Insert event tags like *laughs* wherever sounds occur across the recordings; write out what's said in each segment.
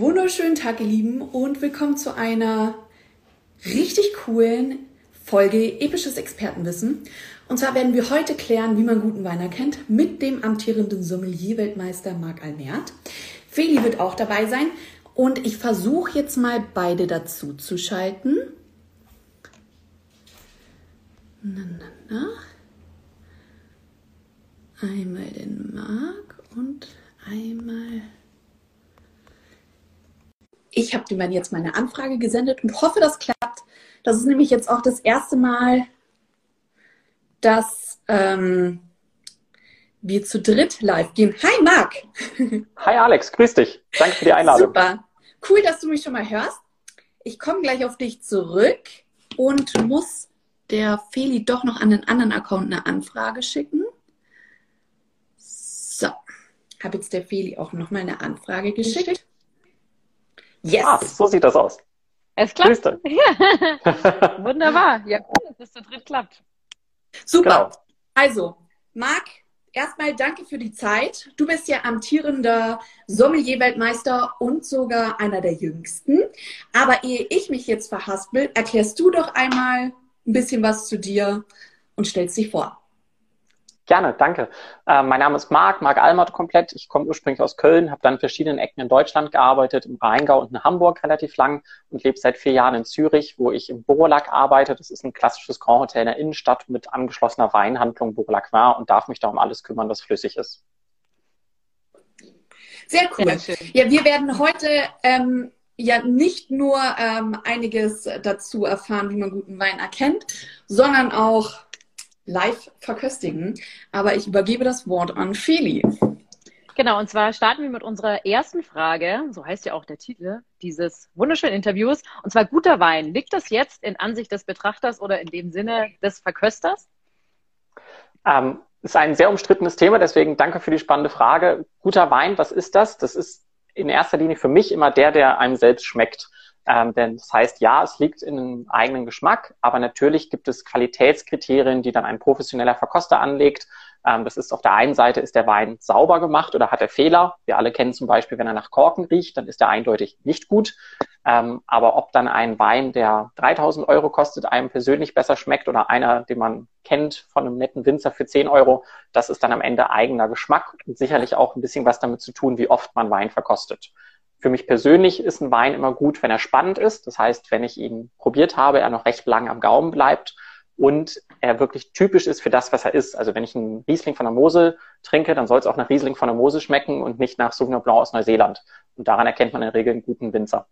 Wunderschönen Tag, ihr Lieben, und willkommen zu einer richtig coolen Folge Episches Expertenwissen. Und zwar werden wir heute klären, wie man guten Wein erkennt, mit dem amtierenden Sommelier-Weltmeister Marc Almert. Feli wird auch dabei sein und ich versuche jetzt mal beide dazu zu schalten. Na, na, na. Einmal den Marc und einmal ich habe dem jetzt meine Anfrage gesendet und hoffe, das klappt. Das ist nämlich jetzt auch das erste Mal, dass ähm, wir zu dritt live gehen. Hi Marc! Hi Alex, grüß dich. Danke für die Einladung. Super. Cool, dass du mich schon mal hörst. Ich komme gleich auf dich zurück und muss der Feli doch noch an den anderen Account eine Anfrage schicken. So, habe jetzt der Feli auch noch mal eine Anfrage geschickt. Yes. Ah, so sieht das aus. Es klappt. Ja. *laughs* Wunderbar. Ja, cool, dass das zu dritt klappt. Super. Genau. Also, Marc, erstmal danke für die Zeit. Du bist ja amtierender Sommelier-Weltmeister und sogar einer der jüngsten. Aber ehe ich mich jetzt verhaspel, erklärst du doch einmal ein bisschen was zu dir und stellst dich vor. Gerne, danke. Äh, mein Name ist Marc, Marc Almert komplett. Ich komme ursprünglich aus Köln, habe dann in verschiedenen Ecken in Deutschland gearbeitet, im Rheingau und in Hamburg relativ lang und lebe seit vier Jahren in Zürich, wo ich im Borolac arbeite. Das ist ein klassisches Grand Hotel in der Innenstadt mit angeschlossener Weinhandlung Borolac war und darf mich darum alles kümmern, was flüssig ist. Sehr cool. Sehr ja, wir werden heute ähm, ja nicht nur ähm, einiges dazu erfahren, wie man guten Wein erkennt, sondern auch live verköstigen. Aber ich übergebe das Wort an Feli. Genau, und zwar starten wir mit unserer ersten Frage, so heißt ja auch der Titel dieses wunderschönen Interviews, und zwar guter Wein. Liegt das jetzt in Ansicht des Betrachters oder in dem Sinne des Verkösters? Ähm, ist ein sehr umstrittenes Thema, deswegen danke für die spannende Frage. Guter Wein, was ist das? Das ist in erster Linie für mich immer der, der einem selbst schmeckt. Ähm, denn das heißt, ja, es liegt in einem eigenen Geschmack, aber natürlich gibt es Qualitätskriterien, die dann ein professioneller Verkoster anlegt. Ähm, das ist auf der einen Seite, ist der Wein sauber gemacht oder hat er Fehler? Wir alle kennen zum Beispiel, wenn er nach Korken riecht, dann ist er eindeutig nicht gut. Ähm, aber ob dann ein Wein, der 3000 Euro kostet, einem persönlich besser schmeckt oder einer, den man kennt von einem netten Winzer für 10 Euro, das ist dann am Ende eigener Geschmack und sicherlich auch ein bisschen was damit zu tun, wie oft man Wein verkostet. Für mich persönlich ist ein Wein immer gut, wenn er spannend ist. Das heißt, wenn ich ihn probiert habe, er noch recht lang am Gaumen bleibt und er wirklich typisch ist für das, was er ist. Also wenn ich einen Riesling von der Mosel trinke, dann soll es auch nach Riesling von der Mosel schmecken und nicht nach Sauvignon Blanc aus Neuseeland. Und daran erkennt man in der Regel einen guten Winzer.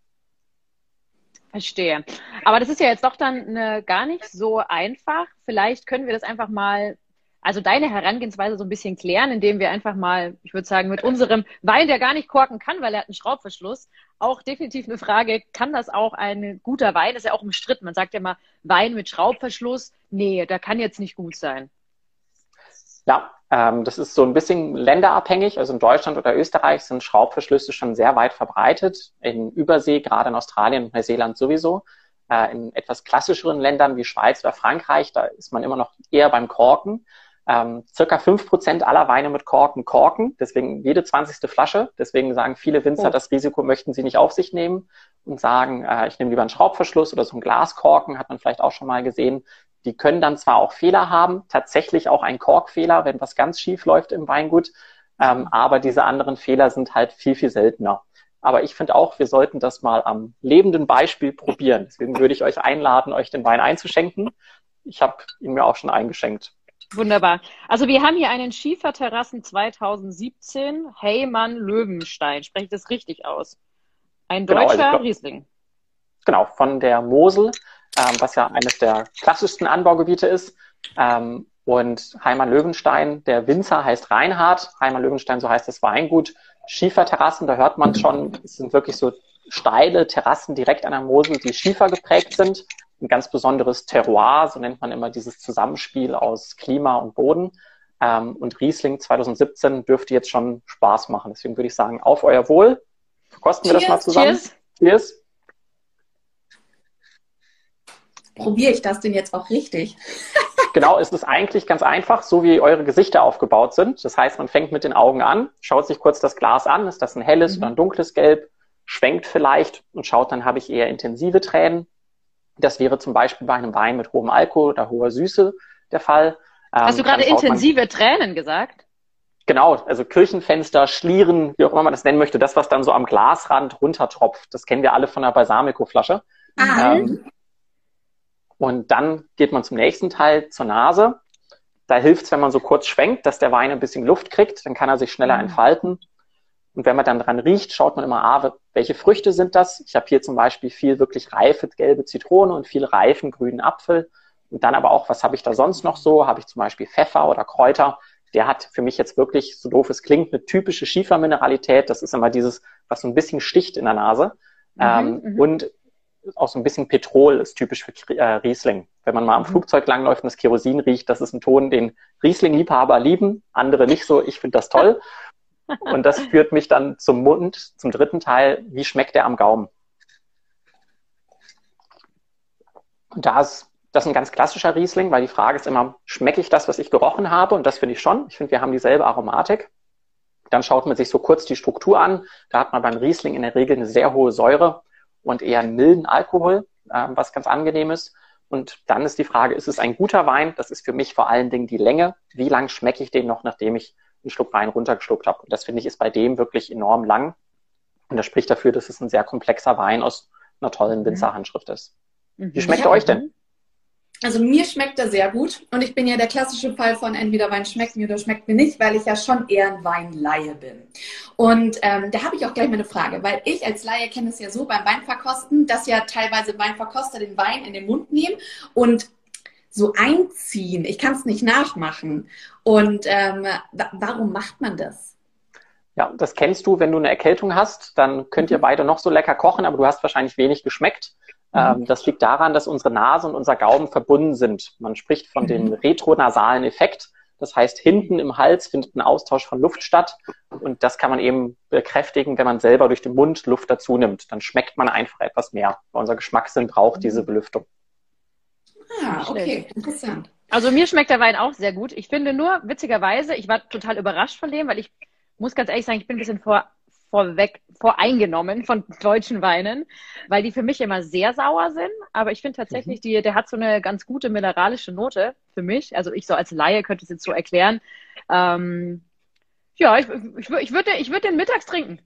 Verstehe. Aber das ist ja jetzt doch dann eine, gar nicht so einfach. Vielleicht können wir das einfach mal also deine Herangehensweise so ein bisschen klären, indem wir einfach mal, ich würde sagen, mit unserem Wein, der gar nicht korken kann, weil er hat einen Schraubverschluss, auch definitiv eine Frage, kann das auch ein guter Wein? Das ist ja auch umstritten. Man sagt ja immer, Wein mit Schraubverschluss, nee, der kann jetzt nicht gut sein. Ja, ähm, das ist so ein bisschen länderabhängig. Also in Deutschland oder Österreich sind Schraubverschlüsse schon sehr weit verbreitet. In Übersee, gerade in Australien und Neuseeland sowieso. Äh, in etwas klassischeren Ländern wie Schweiz oder Frankreich, da ist man immer noch eher beim Korken. Ähm, circa fünf Prozent aller Weine mit Korken korken, deswegen jede zwanzigste Flasche. Deswegen sagen viele Winzer, oh. das Risiko möchten sie nicht auf sich nehmen und sagen, äh, ich nehme lieber einen Schraubverschluss oder so einen Glaskorken, hat man vielleicht auch schon mal gesehen. Die können dann zwar auch Fehler haben, tatsächlich auch ein Korkfehler, wenn was ganz schief läuft im Weingut, ähm, aber diese anderen Fehler sind halt viel, viel seltener. Aber ich finde auch, wir sollten das mal am lebenden Beispiel probieren. Deswegen würde ich euch einladen, euch den Wein einzuschenken. Ich habe ihn mir auch schon eingeschenkt. Wunderbar. Also wir haben hier einen Schieferterrassen 2017 Heymann Löwenstein. Spreche ich das richtig aus? Ein deutscher genau, also, Riesling. Genau, von der Mosel, ähm, was ja eines der klassischsten Anbaugebiete ist. Ähm, und Heimann Löwenstein, der Winzer heißt Reinhard. Heimann Löwenstein, so heißt das Weingut. Schieferterrassen, da hört man schon, es sind wirklich so steile Terrassen direkt an der Mosel, die schiefer geprägt sind ein ganz besonderes Terroir, so nennt man immer dieses Zusammenspiel aus Klima und Boden. Ähm, und Riesling 2017 dürfte jetzt schon Spaß machen. Deswegen würde ich sagen, auf euer Wohl. Kosten wir das mal zusammen. Cheers. Cheers. Probiere ich das denn jetzt auch richtig? *laughs* genau, es ist eigentlich ganz einfach, so wie eure Gesichter aufgebaut sind. Das heißt, man fängt mit den Augen an, schaut sich kurz das Glas an. Ist das ein helles mhm. oder ein dunkles Gelb? schwenkt vielleicht und schaut, dann habe ich eher intensive Tränen. Das wäre zum Beispiel bei einem Wein mit hohem Alkohol oder hoher Süße der Fall. Hast du ähm, gerade intensive Tränen gesagt? Genau, also Kirchenfenster, Schlieren, wie auch immer man das nennen möchte, das, was dann so am Glasrand runtertropft, das kennen wir alle von der Balsamico-Flasche. Ah. Ähm, und dann geht man zum nächsten Teil, zur Nase. Da hilft es, wenn man so kurz schwenkt, dass der Wein ein bisschen Luft kriegt, dann kann er sich schneller mhm. entfalten. Und wenn man dann dran riecht, schaut man immer, ah, welche Früchte sind das? Ich habe hier zum Beispiel viel wirklich reife gelbe Zitrone und viel reifen grünen Apfel. Und dann aber auch, was habe ich da sonst noch so? Habe ich zum Beispiel Pfeffer oder Kräuter? Der hat für mich jetzt wirklich, so doof es klingt, eine typische Schiefermineralität. Das ist immer dieses, was so ein bisschen sticht in der Nase. Mhm, ähm, mhm. und auch so ein bisschen Petrol ist typisch für äh, Riesling. Wenn man mal am mhm. Flugzeug langläuft und das Kerosin riecht, das ist ein Ton, den Riesling-Liebhaber lieben, andere nicht so. Ich finde das toll. *laughs* Und das *laughs* führt mich dann zum Mund, zum dritten Teil. Wie schmeckt der am Gaumen? Und da ist das ist ein ganz klassischer Riesling, weil die Frage ist immer, schmecke ich das, was ich gerochen habe? Und das finde ich schon. Ich finde, wir haben dieselbe Aromatik. Dann schaut man sich so kurz die Struktur an. Da hat man beim Riesling in der Regel eine sehr hohe Säure und eher einen milden Alkohol, äh, was ganz angenehm ist. Und dann ist die Frage, ist es ein guter Wein? Das ist für mich vor allen Dingen die Länge. Wie lang schmecke ich den noch, nachdem ich einen Schluck Wein runtergeschluckt habe? Und das finde ich ist bei dem wirklich enorm lang. Und das spricht dafür, dass es ein sehr komplexer Wein aus einer tollen mhm. Winzerhandschrift ist. Wie mhm. schmeckt er euch denn? Also mir schmeckt er sehr gut und ich bin ja der klassische Fall von entweder Wein schmeckt mir oder schmeckt mir nicht, weil ich ja schon eher ein Weinlaie bin. Und ähm, da habe ich auch gleich mal eine Frage, weil ich als Laie kenne es ja so beim Weinverkosten, dass ja teilweise Weinverkoster den Wein in den Mund nehmen und so einziehen. Ich kann es nicht nachmachen. Und ähm, warum macht man das? Ja, das kennst du, wenn du eine Erkältung hast, dann könnt ihr mhm. beide noch so lecker kochen, aber du hast wahrscheinlich wenig geschmeckt. Ähm, mhm. das liegt daran, dass unsere Nase und unser Gaumen verbunden sind. Man spricht von dem mhm. retronasalen Effekt. Das heißt, hinten im Hals findet ein Austausch von Luft statt. Und das kann man eben bekräftigen, wenn man selber durch den Mund Luft dazu nimmt. Dann schmeckt man einfach etwas mehr. Unser Geschmackssinn braucht mhm. diese Belüftung. Ah, okay, interessant. Also mir schmeckt der Wein auch sehr gut. Ich finde nur, witzigerweise, ich war total überrascht von dem, weil ich muss ganz ehrlich sagen, ich bin ein bisschen vor vorweg, voreingenommen von deutschen Weinen, weil die für mich immer sehr sauer sind. Aber ich finde tatsächlich, mhm. die, der hat so eine ganz gute mineralische Note für mich. Also ich so als Laie könnte es jetzt so erklären. Ähm, ja, ich, ich, ich würde ich würd den mittags trinken.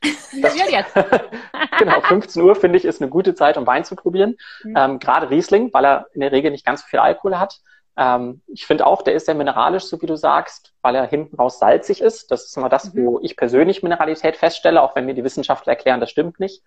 Das jetzt. *laughs* genau, 15 Uhr finde ich ist eine gute Zeit, um Wein zu probieren. Mhm. Ähm, Gerade Riesling, weil er in der Regel nicht ganz so viel Alkohol hat. Ähm, ich finde auch, der ist sehr mineralisch, so wie du sagst, weil er hinten raus salzig ist. Das ist immer das, mhm. wo ich persönlich Mineralität feststelle, auch wenn mir die Wissenschaftler erklären, das stimmt nicht.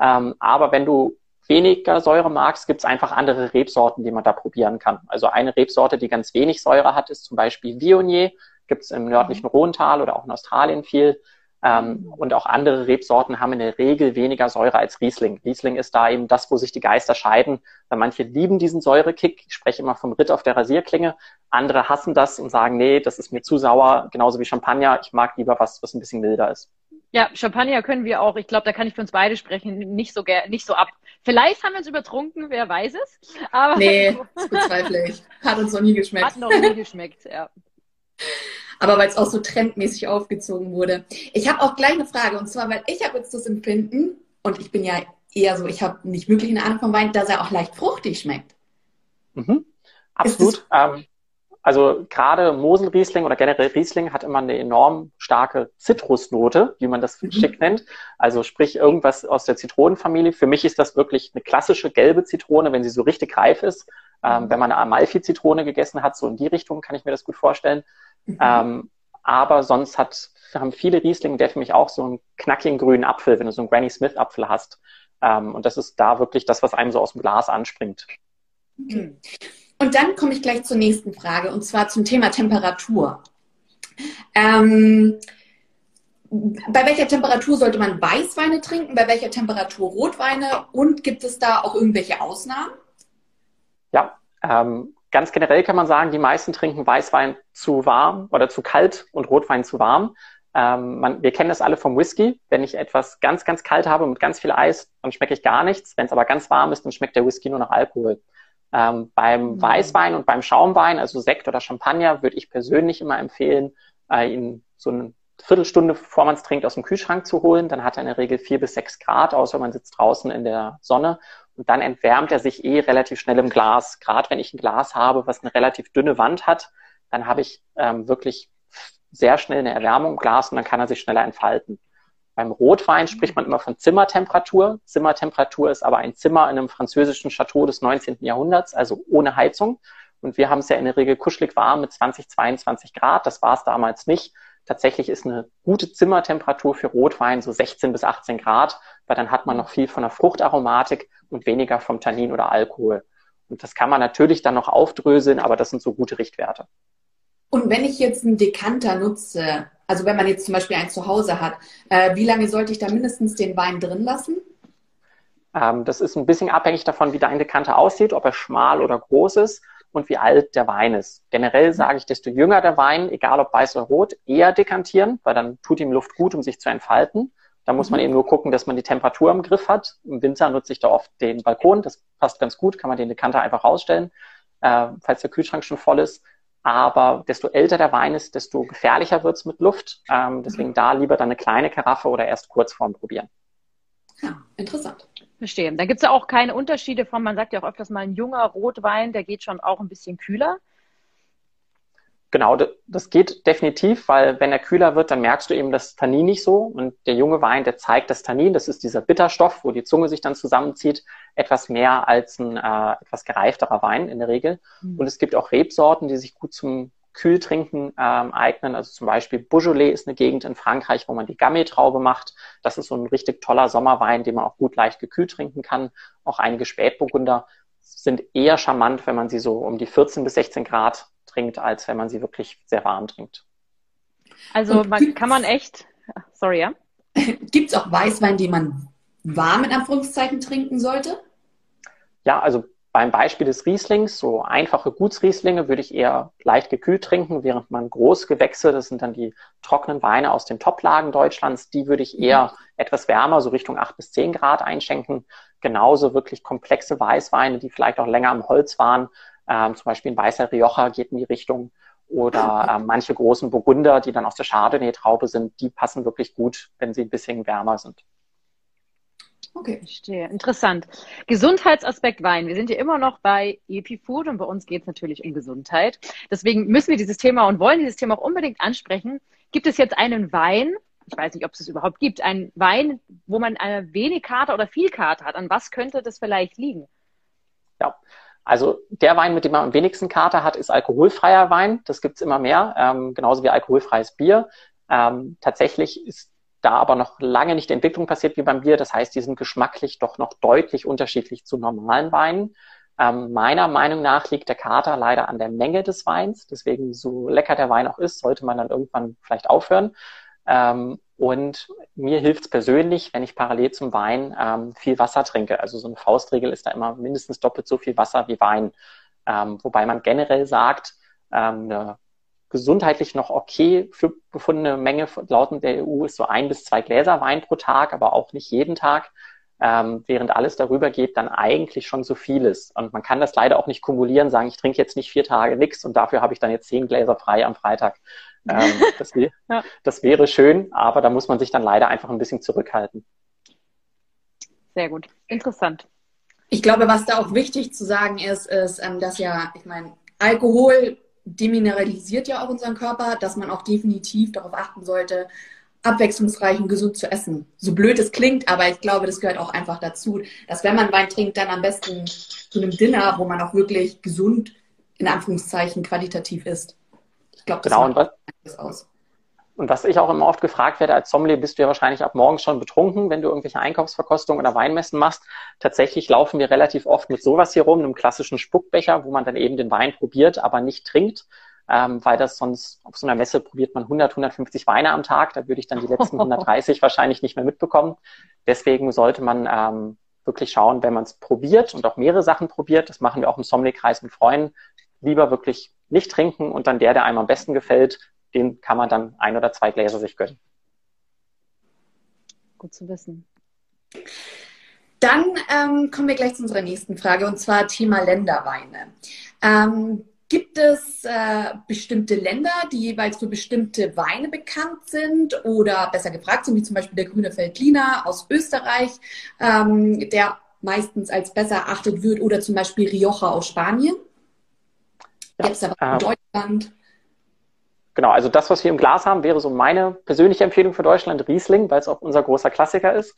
Ähm, aber wenn du weniger Säure magst, gibt es einfach andere Rebsorten, die man da probieren kann. Also eine Rebsorte, die ganz wenig Säure hat, ist zum Beispiel Viognier. Gibt es im nördlichen mhm. Rhontal oder auch in Australien viel. Ähm, und auch andere Rebsorten haben in der Regel weniger Säure als Riesling. Riesling ist da eben das, wo sich die Geister scheiden. Weil manche lieben diesen Säurekick. Ich spreche immer vom Ritt auf der Rasierklinge. Andere hassen das und sagen, nee, das ist mir zu sauer. Genauso wie Champagner. Ich mag lieber was, was ein bisschen milder ist. Ja, Champagner können wir auch, ich glaube, da kann ich für uns beide sprechen, nicht so, nicht so ab. Vielleicht haben wir uns übertrunken, wer weiß es. Aber nee, *laughs* das bezweifle ich. Hat uns noch nie geschmeckt. Hat noch nie geschmeckt, ja aber weil es auch so trendmäßig aufgezogen wurde. Ich habe auch gleich eine Frage und zwar, weil ich habe jetzt das Empfinden und ich bin ja eher so, ich habe nicht wirklich eine Ahnung vom Wein, dass er auch leicht fruchtig schmeckt. Mhm. Absolut. Ähm, also gerade Moselriesling oder generell Riesling hat immer eine enorm starke Zitrusnote, wie man das mhm. schick nennt. Also sprich irgendwas aus der Zitronenfamilie. Für mich ist das wirklich eine klassische gelbe Zitrone, wenn sie so richtig reif ist. Ähm, mhm. wenn man eine Amalfi-Zitrone gegessen hat, so in die Richtung kann ich mir das gut vorstellen. Mhm. Ähm, aber sonst hat, haben viele Riesling, der für mich auch so einen knackigen grünen Apfel, wenn du so einen Granny Smith Apfel hast. Ähm, und das ist da wirklich das, was einem so aus dem Glas anspringt. Okay. Und dann komme ich gleich zur nächsten Frage, und zwar zum Thema Temperatur. Ähm, bei welcher Temperatur sollte man Weißweine trinken? Bei welcher Temperatur Rotweine? Und gibt es da auch irgendwelche Ausnahmen? Ja, ähm, Ganz generell kann man sagen, die meisten trinken Weißwein zu warm oder zu kalt und Rotwein zu warm. Ähm, man, wir kennen das alle vom Whisky. Wenn ich etwas ganz, ganz kalt habe mit ganz viel Eis, dann schmecke ich gar nichts. Wenn es aber ganz warm ist, dann schmeckt der Whisky nur nach Alkohol. Ähm, beim mhm. Weißwein und beim Schaumwein, also Sekt oder Champagner, würde ich persönlich immer empfehlen, äh, ihn so ein Viertelstunde, bevor man es trinkt, aus dem Kühlschrank zu holen. Dann hat er in der Regel vier bis sechs Grad, außer man sitzt draußen in der Sonne. Und dann entwärmt er sich eh relativ schnell im Glas. Gerade wenn ich ein Glas habe, was eine relativ dünne Wand hat, dann habe ich ähm, wirklich sehr schnell eine Erwärmung im Glas und dann kann er sich schneller entfalten. Beim Rotwein spricht man immer von Zimmertemperatur. Zimmertemperatur ist aber ein Zimmer in einem französischen Chateau des 19. Jahrhunderts, also ohne Heizung. Und wir haben es ja in der Regel kuschelig warm mit 20, 22 Grad. Das war es damals nicht. Tatsächlich ist eine gute Zimmertemperatur für Rotwein so 16 bis 18 Grad, weil dann hat man noch viel von der Fruchtaromatik und weniger vom Tannin oder Alkohol. Und das kann man natürlich dann noch aufdröseln, aber das sind so gute Richtwerte. Und wenn ich jetzt einen Dekanter nutze, also wenn man jetzt zum Beispiel einen zu Hause hat, äh, wie lange sollte ich da mindestens den Wein drin lassen? Ähm, das ist ein bisschen abhängig davon, wie dein Dekanter aussieht, ob er schmal oder groß ist und wie alt der Wein ist. Generell mhm. sage ich, desto jünger der Wein, egal ob weiß oder rot, eher dekantieren, weil dann tut ihm Luft gut, um sich zu entfalten. Da muss man mhm. eben nur gucken, dass man die Temperatur im Griff hat. Im Winter nutze ich da oft den Balkon. Das passt ganz gut, kann man den Dekanter einfach rausstellen, äh, falls der Kühlschrank schon voll ist. Aber desto älter der Wein ist, desto gefährlicher wird's mit Luft. Ähm, deswegen da lieber dann eine kleine Karaffe oder erst kurz vorm Probieren. Ja, interessant. Verstehe. Da gibt's ja auch keine Unterschiede von, man sagt ja auch öfters mal, ein junger Rotwein, der geht schon auch ein bisschen kühler. Genau, das geht definitiv, weil wenn er kühler wird, dann merkst du eben das Tannin nicht so. Und der junge Wein, der zeigt das Tannin, das ist dieser Bitterstoff, wo die Zunge sich dann zusammenzieht, etwas mehr als ein äh, etwas gereifterer Wein in der Regel. Mhm. Und es gibt auch Rebsorten, die sich gut zum Kühltrinken ähm, eignen. Also zum Beispiel Beaujolais ist eine Gegend in Frankreich, wo man die Gamay-Traube macht. Das ist so ein richtig toller Sommerwein, den man auch gut leicht gekühlt trinken kann. Auch einige Spätburgunder sind eher charmant, wenn man sie so um die 14 bis 16 Grad trinkt, als wenn man sie wirklich sehr warm trinkt. Also man, kann man echt, sorry, ja? *laughs* Gibt es auch Weißwein, den man warm in Anführungszeichen trinken sollte? Ja, also beim Beispiel des Rieslings, so einfache Gutsrieslinge würde ich eher leicht gekühlt trinken, während man Großgewächse, das sind dann die trockenen Weine aus den Toplagen Deutschlands, die würde ich eher mhm. etwas wärmer, so Richtung acht bis zehn Grad einschenken. Genauso wirklich komplexe Weißweine, die vielleicht auch länger am Holz waren, ähm, zum Beispiel ein weißer Rioja geht in die Richtung. Oder *laughs* ähm, manche großen Burgunder, die dann aus der Chardonnay-Traube sind, die passen wirklich gut, wenn sie ein bisschen wärmer sind. Okay. Verstehe. Interessant. Gesundheitsaspekt Wein. Wir sind ja immer noch bei EpiFood und bei uns geht es natürlich um Gesundheit. Deswegen müssen wir dieses Thema und wollen dieses Thema auch unbedingt ansprechen. Gibt es jetzt einen Wein, ich weiß nicht, ob es es überhaupt gibt, einen Wein, wo man eine wenig Karte oder viel Karte hat? An was könnte das vielleicht liegen? Ja, also der Wein, mit dem man am wenigsten Kater hat, ist alkoholfreier Wein. Das gibt's immer mehr, ähm, genauso wie alkoholfreies Bier. Ähm, tatsächlich ist da aber noch lange nicht die Entwicklung passiert wie beim Bier. Das heißt, die sind geschmacklich doch noch deutlich unterschiedlich zu normalen Weinen. Ähm, meiner Meinung nach liegt der Kater leider an der Menge des Weins. Deswegen, so lecker der Wein auch ist, sollte man dann irgendwann vielleicht aufhören. Ähm, und mir hilft es persönlich, wenn ich parallel zum Wein ähm, viel Wasser trinke. Also so eine Faustregel ist da immer mindestens doppelt so viel Wasser wie Wein. Ähm, wobei man generell sagt, ähm, eine gesundheitlich noch okay für befundene Menge laut der EU ist so ein bis zwei Gläser Wein pro Tag, aber auch nicht jeden Tag. Ähm, während alles darüber geht, dann eigentlich schon zu viel ist. Und man kann das leider auch nicht kumulieren, sagen, ich trinke jetzt nicht vier Tage nichts und dafür habe ich dann jetzt zehn Gläser frei am Freitag. Ähm, *laughs* das, ja. das wäre schön, aber da muss man sich dann leider einfach ein bisschen zurückhalten. Sehr gut. Interessant. Ich glaube, was da auch wichtig zu sagen ist, ist, ähm, dass ja, ich meine, Alkohol demineralisiert ja auch unseren Körper, dass man auch definitiv darauf achten sollte, abwechslungsreich und gesund zu essen. So blöd es klingt, aber ich glaube, das gehört auch einfach dazu, dass wenn man Wein trinkt, dann am besten zu einem Dinner, wo man auch wirklich gesund, in Anführungszeichen, qualitativ isst. Ich glaube, das genau, macht was aus. Und was ich auch immer oft gefragt werde, als Sommelier bist du ja wahrscheinlich ab morgens schon betrunken, wenn du irgendwelche Einkaufsverkostungen oder Weinmessen machst. Tatsächlich laufen wir relativ oft mit sowas hier rum, einem klassischen Spuckbecher, wo man dann eben den Wein probiert, aber nicht trinkt, ähm, weil das sonst auf so einer Messe probiert man 100, 150 Weine am Tag. Da würde ich dann die letzten *laughs* 130 wahrscheinlich nicht mehr mitbekommen. Deswegen sollte man ähm, wirklich schauen, wenn man es probiert und auch mehrere Sachen probiert, das machen wir auch im Sommelierkreis mit Freunden, lieber wirklich nicht trinken und dann der, der einem am besten gefällt, den kann man dann ein oder zwei Gläser sich gönnen. Gut zu wissen. Dann ähm, kommen wir gleich zu unserer nächsten Frage und zwar Thema Länderweine. Ähm, gibt es äh, bestimmte Länder, die jeweils für bestimmte Weine bekannt sind oder besser gefragt sind, wie zum Beispiel der grüne Veltliner aus Österreich, ähm, der meistens als besser erachtet wird, oder zum Beispiel Rioja aus Spanien? Ja, Gibt es da was in ähm, Deutschland? Genau, also das, was wir im Glas haben, wäre so meine persönliche Empfehlung für Deutschland, Riesling, weil es auch unser großer Klassiker ist.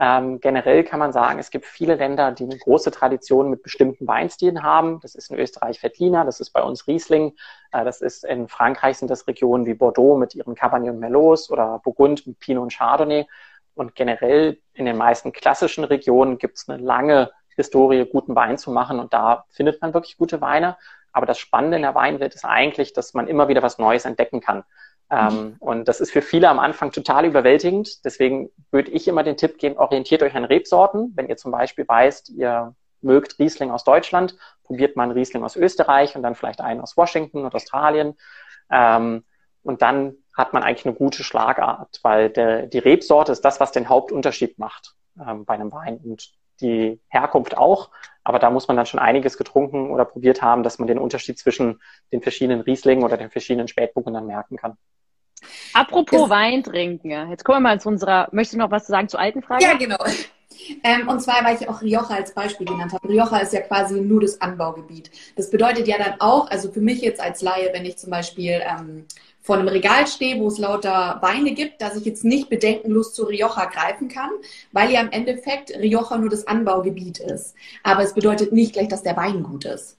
Ähm, generell kann man sagen, es gibt viele Länder, die eine große Tradition mit bestimmten Weinstilen haben. Das ist in Österreich Veltliner, das ist bei uns Riesling, äh, das ist in Frankreich sind das Regionen wie Bordeaux mit ihren Cabernet und Merlot oder Burgund mit Pinot und Chardonnay. Und generell in den meisten klassischen Regionen gibt es eine lange Historie, guten Wein zu machen und da findet man wirklich gute Weine. Aber das Spannende in der Weinwelt ist eigentlich, dass man immer wieder was Neues entdecken kann. Ähm, mhm. und das ist für viele am Anfang total überwältigend. Deswegen würde ich immer den Tipp geben, orientiert euch an Rebsorten. Wenn ihr zum Beispiel weißt, ihr mögt Riesling aus Deutschland, probiert mal einen Riesling aus Österreich und dann vielleicht einen aus Washington und Australien. Ähm, und dann hat man eigentlich eine gute Schlagart, weil der, die Rebsorte ist das, was den Hauptunterschied macht ähm, bei einem Wein und die Herkunft auch. Aber da muss man dann schon einiges getrunken oder probiert haben, dass man den Unterschied zwischen den verschiedenen Rieslingen oder den verschiedenen Spätburgunden dann merken kann. Apropos das, Wein trinken, jetzt kommen wir mal zu unserer, möchtest du noch was sagen zur alten Frage? Ja, genau. *laughs* Ähm, und zwar, weil ich auch Rioja als Beispiel genannt habe. Rioja ist ja quasi nur das Anbaugebiet. Das bedeutet ja dann auch, also für mich jetzt als Laie, wenn ich zum Beispiel ähm, vor einem Regal stehe, wo es lauter Weine gibt, dass ich jetzt nicht bedenkenlos zu Rioja greifen kann, weil ja im Endeffekt Rioja nur das Anbaugebiet ist. Aber es bedeutet nicht gleich, dass der Wein gut ist.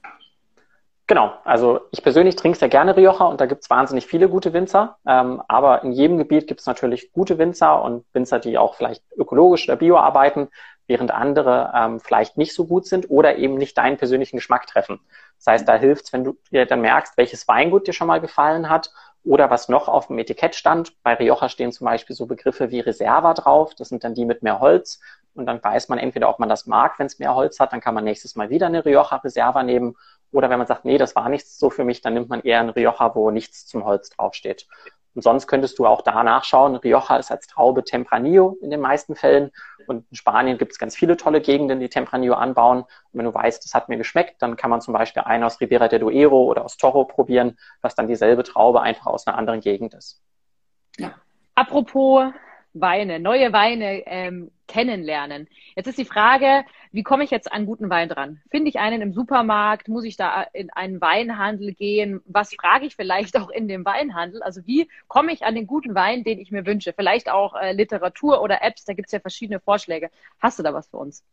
Genau, also ich persönlich trinke sehr gerne Rioja und da gibt es wahnsinnig viele gute Winzer. Ähm, aber in jedem Gebiet gibt es natürlich gute Winzer und Winzer, die auch vielleicht ökologisch oder bio arbeiten, während andere ähm, vielleicht nicht so gut sind oder eben nicht deinen persönlichen Geschmack treffen. Das heißt, da hilft es, wenn du dir dann merkst, welches Weingut dir schon mal gefallen hat oder was noch auf dem Etikett stand. Bei Rioja stehen zum Beispiel so Begriffe wie Reserva drauf. Das sind dann die mit mehr Holz. Und dann weiß man entweder, ob man das mag, wenn es mehr Holz hat, dann kann man nächstes Mal wieder eine Rioja Reserva nehmen oder wenn man sagt, nee, das war nichts so für mich, dann nimmt man eher einen Rioja, wo nichts zum Holz draufsteht. Und sonst könntest du auch da nachschauen. Rioja ist als Traube Tempranillo in den meisten Fällen. Und in Spanien gibt es ganz viele tolle Gegenden, die Tempranillo anbauen. Und wenn du weißt, das hat mir geschmeckt, dann kann man zum Beispiel einen aus Ribera de Duero oder aus Toro probieren, was dann dieselbe Traube einfach aus einer anderen Gegend ist. Ja. Apropos Weine, neue Weine ähm, kennenlernen. Jetzt ist die Frage, wie komme ich jetzt an guten Wein dran? Finde ich einen im Supermarkt? Muss ich da in einen Weinhandel gehen? Was frage ich vielleicht auch in dem Weinhandel? Also wie komme ich an den guten Wein, den ich mir wünsche? Vielleicht auch äh, Literatur oder Apps, da gibt es ja verschiedene Vorschläge. Hast du da was für uns?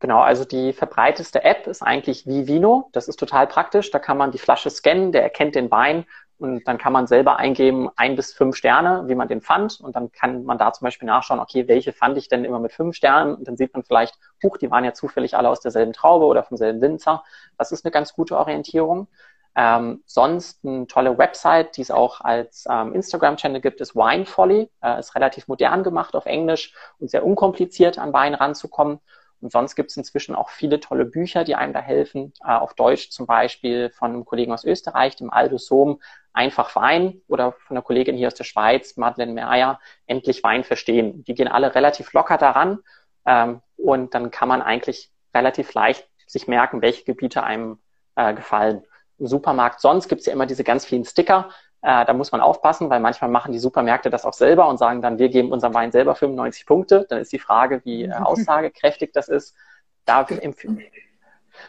Genau, also die verbreiteste App ist eigentlich Vivino. Das ist total praktisch. Da kann man die Flasche scannen, der erkennt den Wein und dann kann man selber eingeben, ein bis fünf Sterne, wie man den fand. Und dann kann man da zum Beispiel nachschauen, okay, welche fand ich denn immer mit fünf Sternen? Und dann sieht man vielleicht, huch, die waren ja zufällig alle aus derselben Traube oder vom selben Winzer. Das ist eine ganz gute Orientierung. Ähm, sonst eine tolle Website, die es auch als ähm, Instagram-Channel gibt, ist Wine Folly. Äh, ist relativ modern gemacht auf Englisch und sehr unkompliziert an Wein ranzukommen. Und sonst gibt es inzwischen auch viele tolle Bücher, die einem da helfen. Äh, auf Deutsch zum Beispiel von einem Kollegen aus Österreich, dem Aldo Sohm, Einfach Wein oder von einer Kollegin hier aus der Schweiz, Madeleine Meyer, Endlich Wein verstehen. Die gehen alle relativ locker daran ähm, und dann kann man eigentlich relativ leicht sich merken, welche Gebiete einem äh, gefallen. Im Supermarkt sonst gibt es ja immer diese ganz vielen Sticker, äh, da muss man aufpassen, weil manchmal machen die Supermärkte das auch selber und sagen dann, wir geben unserem Wein selber 95 Punkte. Dann ist die Frage, wie äh, aussagekräftig das ist. Da, empf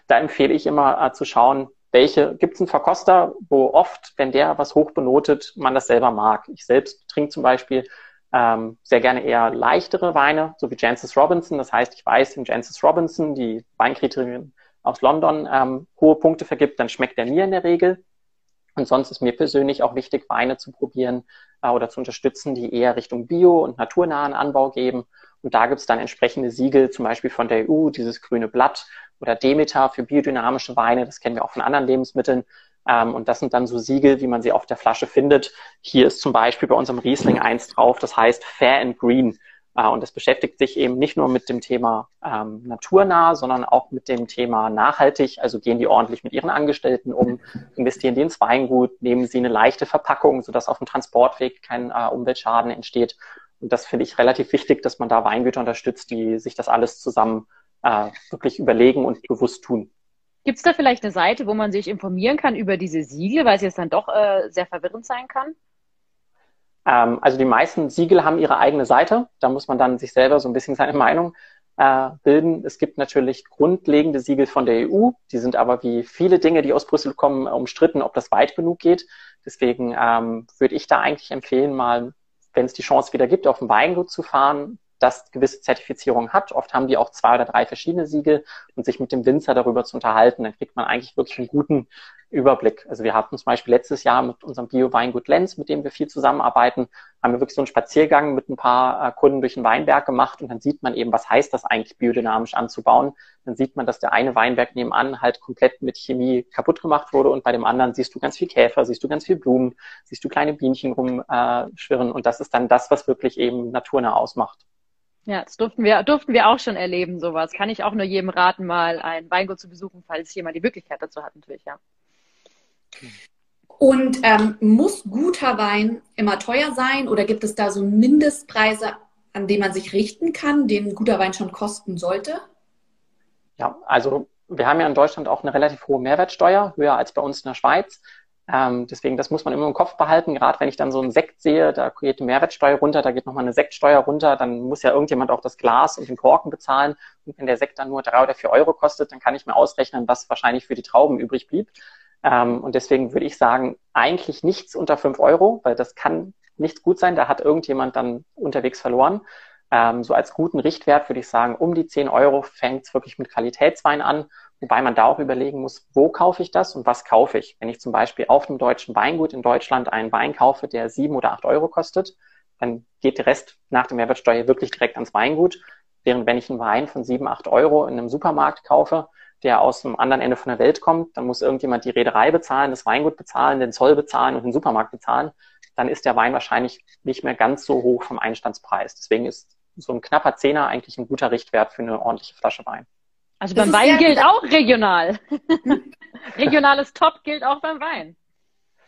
da empfehle ich immer äh, zu schauen, welche gibt es einen Verkoster, wo oft, wenn der was hoch benotet, man das selber mag. Ich selbst trinke zum Beispiel ähm, sehr gerne eher leichtere Weine, so wie Jancis Robinson. Das heißt, ich weiß, wenn Jancis Robinson, die Weinkriterien aus London, ähm, hohe Punkte vergibt, dann schmeckt der mir in der Regel. Und sonst ist mir persönlich auch wichtig, Weine zu probieren äh, oder zu unterstützen, die eher Richtung Bio- und naturnahen Anbau geben. Und da gibt es dann entsprechende Siegel, zum Beispiel von der EU, dieses grüne Blatt oder Demeter für biodynamische Weine. Das kennen wir auch von anderen Lebensmitteln. Ähm, und das sind dann so Siegel, wie man sie auf der Flasche findet. Hier ist zum Beispiel bei unserem Riesling eins drauf, das heißt Fair and Green. Äh, und das beschäftigt sich eben nicht nur mit dem Thema ähm, naturnah, sondern auch mit dem Thema nachhaltig. Also gehen die ordentlich mit ihren Angestellten um, investieren die ins Weingut, nehmen sie eine leichte Verpackung, sodass auf dem Transportweg kein äh, Umweltschaden entsteht. Und das finde ich relativ wichtig, dass man da Weingüter unterstützt, die sich das alles zusammen äh, wirklich überlegen und bewusst tun. Gibt es da vielleicht eine Seite, wo man sich informieren kann über diese Siegel, weil es jetzt dann doch äh, sehr verwirrend sein kann? Ähm, also die meisten Siegel haben ihre eigene Seite. Da muss man dann sich selber so ein bisschen seine *laughs* Meinung äh, bilden. Es gibt natürlich grundlegende Siegel von der EU. Die sind aber wie viele Dinge, die aus Brüssel kommen, umstritten, ob das weit genug geht. Deswegen ähm, würde ich da eigentlich empfehlen, mal, wenn es die Chance wieder gibt, auf ein Weingut zu fahren, das gewisse Zertifizierung hat. Oft haben die auch zwei oder drei verschiedene Siegel und sich mit dem Winzer darüber zu unterhalten, dann kriegt man eigentlich wirklich einen guten Überblick. Also wir hatten zum Beispiel letztes Jahr mit unserem Bio-Weingut Lenz, mit dem wir viel zusammenarbeiten, haben wir wirklich so einen Spaziergang mit ein paar äh, Kunden durch den Weinberg gemacht und dann sieht man eben, was heißt das eigentlich biodynamisch anzubauen. Dann sieht man, dass der eine Weinberg nebenan halt komplett mit Chemie kaputt gemacht wurde und bei dem anderen siehst du ganz viel Käfer, siehst du ganz viel Blumen, siehst du kleine Bienchen rumschwirren äh, und das ist dann das, was wirklich eben naturnah ausmacht. Ja, das durften wir, durften wir auch schon erleben, sowas. Kann ich auch nur jedem raten, mal ein Weingut zu besuchen, falls jemand die Möglichkeit dazu hat, natürlich, ja. Und ähm, muss guter Wein immer teuer sein oder gibt es da so Mindestpreise, an denen man sich richten kann, den guter Wein schon kosten sollte? Ja, also wir haben ja in Deutschland auch eine relativ hohe Mehrwertsteuer, höher als bei uns in der Schweiz. Ähm, deswegen, das muss man immer im Kopf behalten. Gerade wenn ich dann so einen Sekt sehe, da geht die Mehrwertsteuer runter, da geht nochmal eine Sektsteuer runter, dann muss ja irgendjemand auch das Glas und den Korken bezahlen. Und wenn der Sekt dann nur drei oder vier Euro kostet, dann kann ich mir ausrechnen, was wahrscheinlich für die Trauben übrig blieb. Ähm, und deswegen würde ich sagen, eigentlich nichts unter fünf Euro, weil das kann nicht gut sein. Da hat irgendjemand dann unterwegs verloren. Ähm, so als guten Richtwert würde ich sagen, um die zehn Euro fängt es wirklich mit Qualitätswein an Wobei man da auch überlegen muss, wo kaufe ich das und was kaufe ich? Wenn ich zum Beispiel auf einem deutschen Weingut in Deutschland einen Wein kaufe, der sieben oder acht Euro kostet, dann geht der Rest nach der Mehrwertsteuer wirklich direkt ans Weingut. Während wenn ich einen Wein von sieben, acht Euro in einem Supermarkt kaufe, der aus dem anderen Ende von der Welt kommt, dann muss irgendjemand die Reederei bezahlen, das Weingut bezahlen, den Zoll bezahlen und den Supermarkt bezahlen. Dann ist der Wein wahrscheinlich nicht mehr ganz so hoch vom Einstandspreis. Deswegen ist so ein knapper Zehner eigentlich ein guter Richtwert für eine ordentliche Flasche Wein. Also beim Wein gilt auch regional. *laughs* Regionales Top gilt auch beim Wein.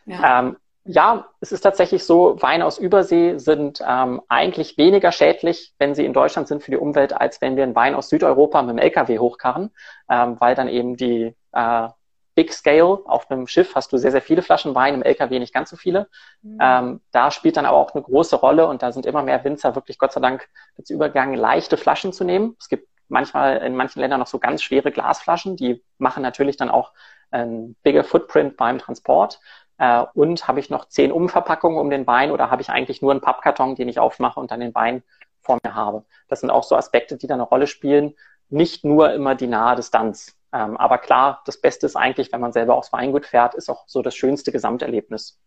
Ja. Ähm, ja, es ist tatsächlich so, Weine aus Übersee sind ähm, eigentlich weniger schädlich, wenn sie in Deutschland sind für die Umwelt, als wenn wir einen Wein aus Südeuropa mit dem LKW hochkarren, ähm, weil dann eben die äh, Big Scale auf einem Schiff hast du sehr, sehr viele Flaschen Wein, im LKW nicht ganz so viele. Mhm. Ähm, da spielt dann aber auch eine große Rolle und da sind immer mehr Winzer wirklich Gott sei Dank dazu übergegangen, leichte Flaschen zu nehmen. Es gibt manchmal in manchen Ländern noch so ganz schwere Glasflaschen. Die machen natürlich dann auch ein bigger Footprint beim Transport. Äh, und habe ich noch zehn Umverpackungen um den Wein oder habe ich eigentlich nur einen Pappkarton, den ich aufmache und dann den Wein vor mir habe? Das sind auch so Aspekte, die da eine Rolle spielen. Nicht nur immer die nahe Distanz. Ähm, aber klar, das Beste ist eigentlich, wenn man selber aufs Weingut fährt, ist auch so das schönste Gesamterlebnis.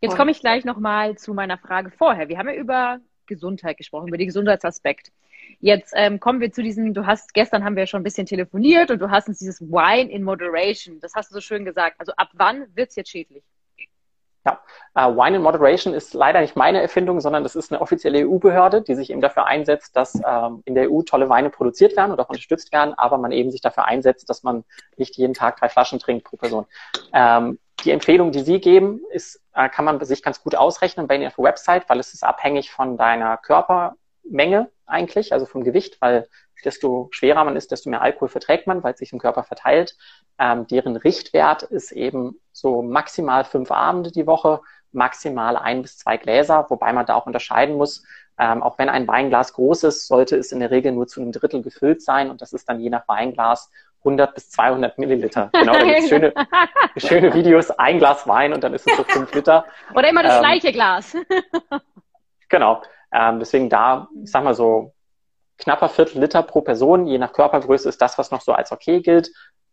Jetzt komme ich gleich nochmal zu meiner Frage vorher. Wir haben ja über Gesundheit gesprochen, über den Gesundheitsaspekt. Jetzt ähm, kommen wir zu diesem, du hast, gestern haben wir schon ein bisschen telefoniert und du hast uns dieses Wine in Moderation, das hast du so schön gesagt. Also ab wann wird es jetzt schädlich? Ja, uh, Wine in Moderation ist leider nicht meine Erfindung, sondern das ist eine offizielle EU-Behörde, die sich eben dafür einsetzt, dass ähm, in der EU tolle Weine produziert werden und auch unterstützt werden, aber man eben sich dafür einsetzt, dass man nicht jeden Tag drei Flaschen trinkt pro Person. Ähm, die Empfehlung, die Sie geben, ist, äh, kann man sich ganz gut ausrechnen bei Ihrer Website, weil es ist abhängig von deiner Körpermenge eigentlich, also vom Gewicht, weil desto schwerer man ist, desto mehr Alkohol verträgt man, weil es sich im Körper verteilt. Ähm, deren Richtwert ist eben so maximal fünf Abende die Woche, maximal ein bis zwei Gläser, wobei man da auch unterscheiden muss. Ähm, auch wenn ein Weinglas groß ist, sollte es in der Regel nur zu einem Drittel gefüllt sein und das ist dann je nach Weinglas 100 bis 200 Milliliter. *laughs* Genau, da gibt es schöne, schöne Videos, ein Glas Wein und dann ist es so fünf Liter. Oder immer das ähm, gleiche Glas. genau. Ähm, deswegen da, ich sag mal so, knapper Viertel Liter pro Person, je nach Körpergröße ist das, was noch so als okay gilt.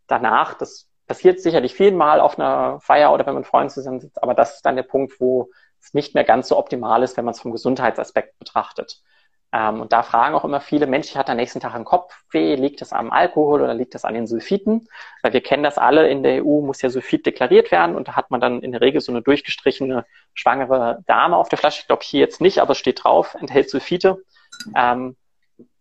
Danach, das passiert sicherlich viel mal auf einer Feier oder wenn man Freunden zusammensitzt, aber das ist dann der Punkt, wo es nicht mehr ganz so optimal ist, wenn man es vom Gesundheitsaspekt betrachtet. Ähm, und da fragen auch immer viele, Mensch, ich hatte am nächsten Tag einen Kopfweh, liegt das am Alkohol oder liegt das an den Sulfiten? Weil wir kennen das alle, in der EU muss ja Sulfit deklariert werden und da hat man dann in der Regel so eine durchgestrichene schwangere Dame auf der Flasche. Ich glaube hier jetzt nicht, aber es steht drauf, enthält Sulfite. Ähm,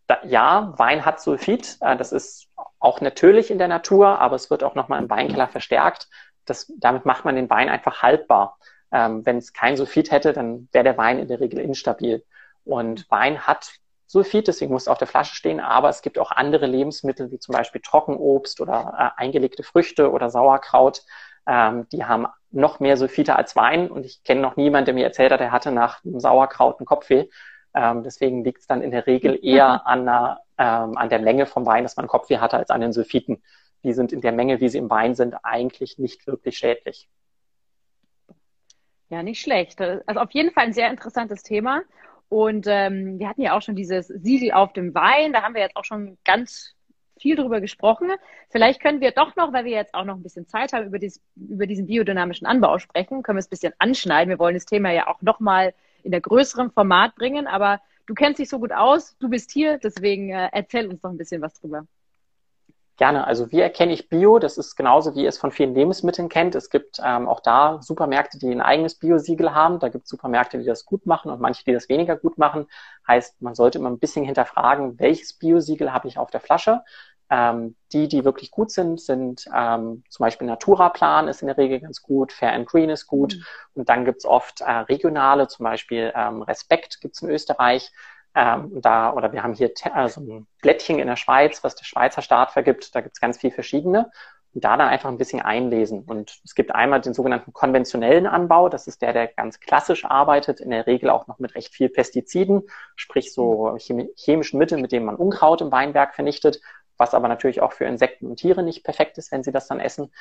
da, ja, Wein hat Sulfit, äh, das ist auch natürlich in der Natur, aber es wird auch nochmal im Weinkeller verstärkt. Das, damit macht man den Wein einfach haltbar. Ähm, Wenn es kein Sulfit hätte, dann wäre der Wein in der Regel instabil. Und Wein hat Sulfid, deswegen muss es auf der Flasche stehen, aber es gibt auch andere Lebensmittel, wie zum Beispiel Trockenobst oder äh, eingelegte Früchte oder Sauerkraut, ähm, die haben noch mehr Sulfite als Wein und ich kenne noch niemanden, der mir erzählt hat, er hatte nach einem Sauerkraut einen Kopfweh. Ähm, deswegen liegt es dann in der Regel eher an, einer, ähm, an der Menge vom Wein, dass man Kopfweh hatte, als an den Sulfiten. Die sind in der Menge, wie sie im Wein sind, eigentlich nicht wirklich schädlich. Ja, nicht schlecht. Also auf jeden Fall ein sehr interessantes Thema. Und ähm, wir hatten ja auch schon dieses Siegel auf dem Wein. Da haben wir jetzt auch schon ganz viel drüber gesprochen. Vielleicht können wir doch noch, weil wir jetzt auch noch ein bisschen Zeit haben, über, dies, über diesen biodynamischen Anbau sprechen. Können wir es ein bisschen anschneiden. Wir wollen das Thema ja auch nochmal in der größeren Format bringen. Aber du kennst dich so gut aus. Du bist hier. Deswegen äh, erzähl uns noch ein bisschen was drüber. Gerne. Also wie erkenne ich Bio? Das ist genauso, wie ihr es von vielen Lebensmitteln kennt. Es gibt ähm, auch da Supermärkte, die ein eigenes Bio-Siegel haben. Da gibt es Supermärkte, die das gut machen und manche, die das weniger gut machen. Heißt, man sollte immer ein bisschen hinterfragen, welches Bio-Siegel habe ich auf der Flasche. Ähm, die, die wirklich gut sind, sind ähm, zum Beispiel Naturaplan ist in der Regel ganz gut, Fair and Green ist gut. Mhm. Und dann gibt's oft äh, regionale, zum Beispiel ähm, Respekt gibt's in Österreich. Ähm, da, oder wir haben hier also ein Blättchen in der Schweiz, was der Schweizer Staat vergibt. Da gibt es ganz viel verschiedene. Und da dann einfach ein bisschen einlesen. Und es gibt einmal den sogenannten konventionellen Anbau. Das ist der, der ganz klassisch arbeitet, in der Regel auch noch mit recht viel Pestiziden, sprich so chemischen Mitteln, mit denen man Unkraut im Weinberg vernichtet, was aber natürlich auch für Insekten und Tiere nicht perfekt ist, wenn sie das dann essen.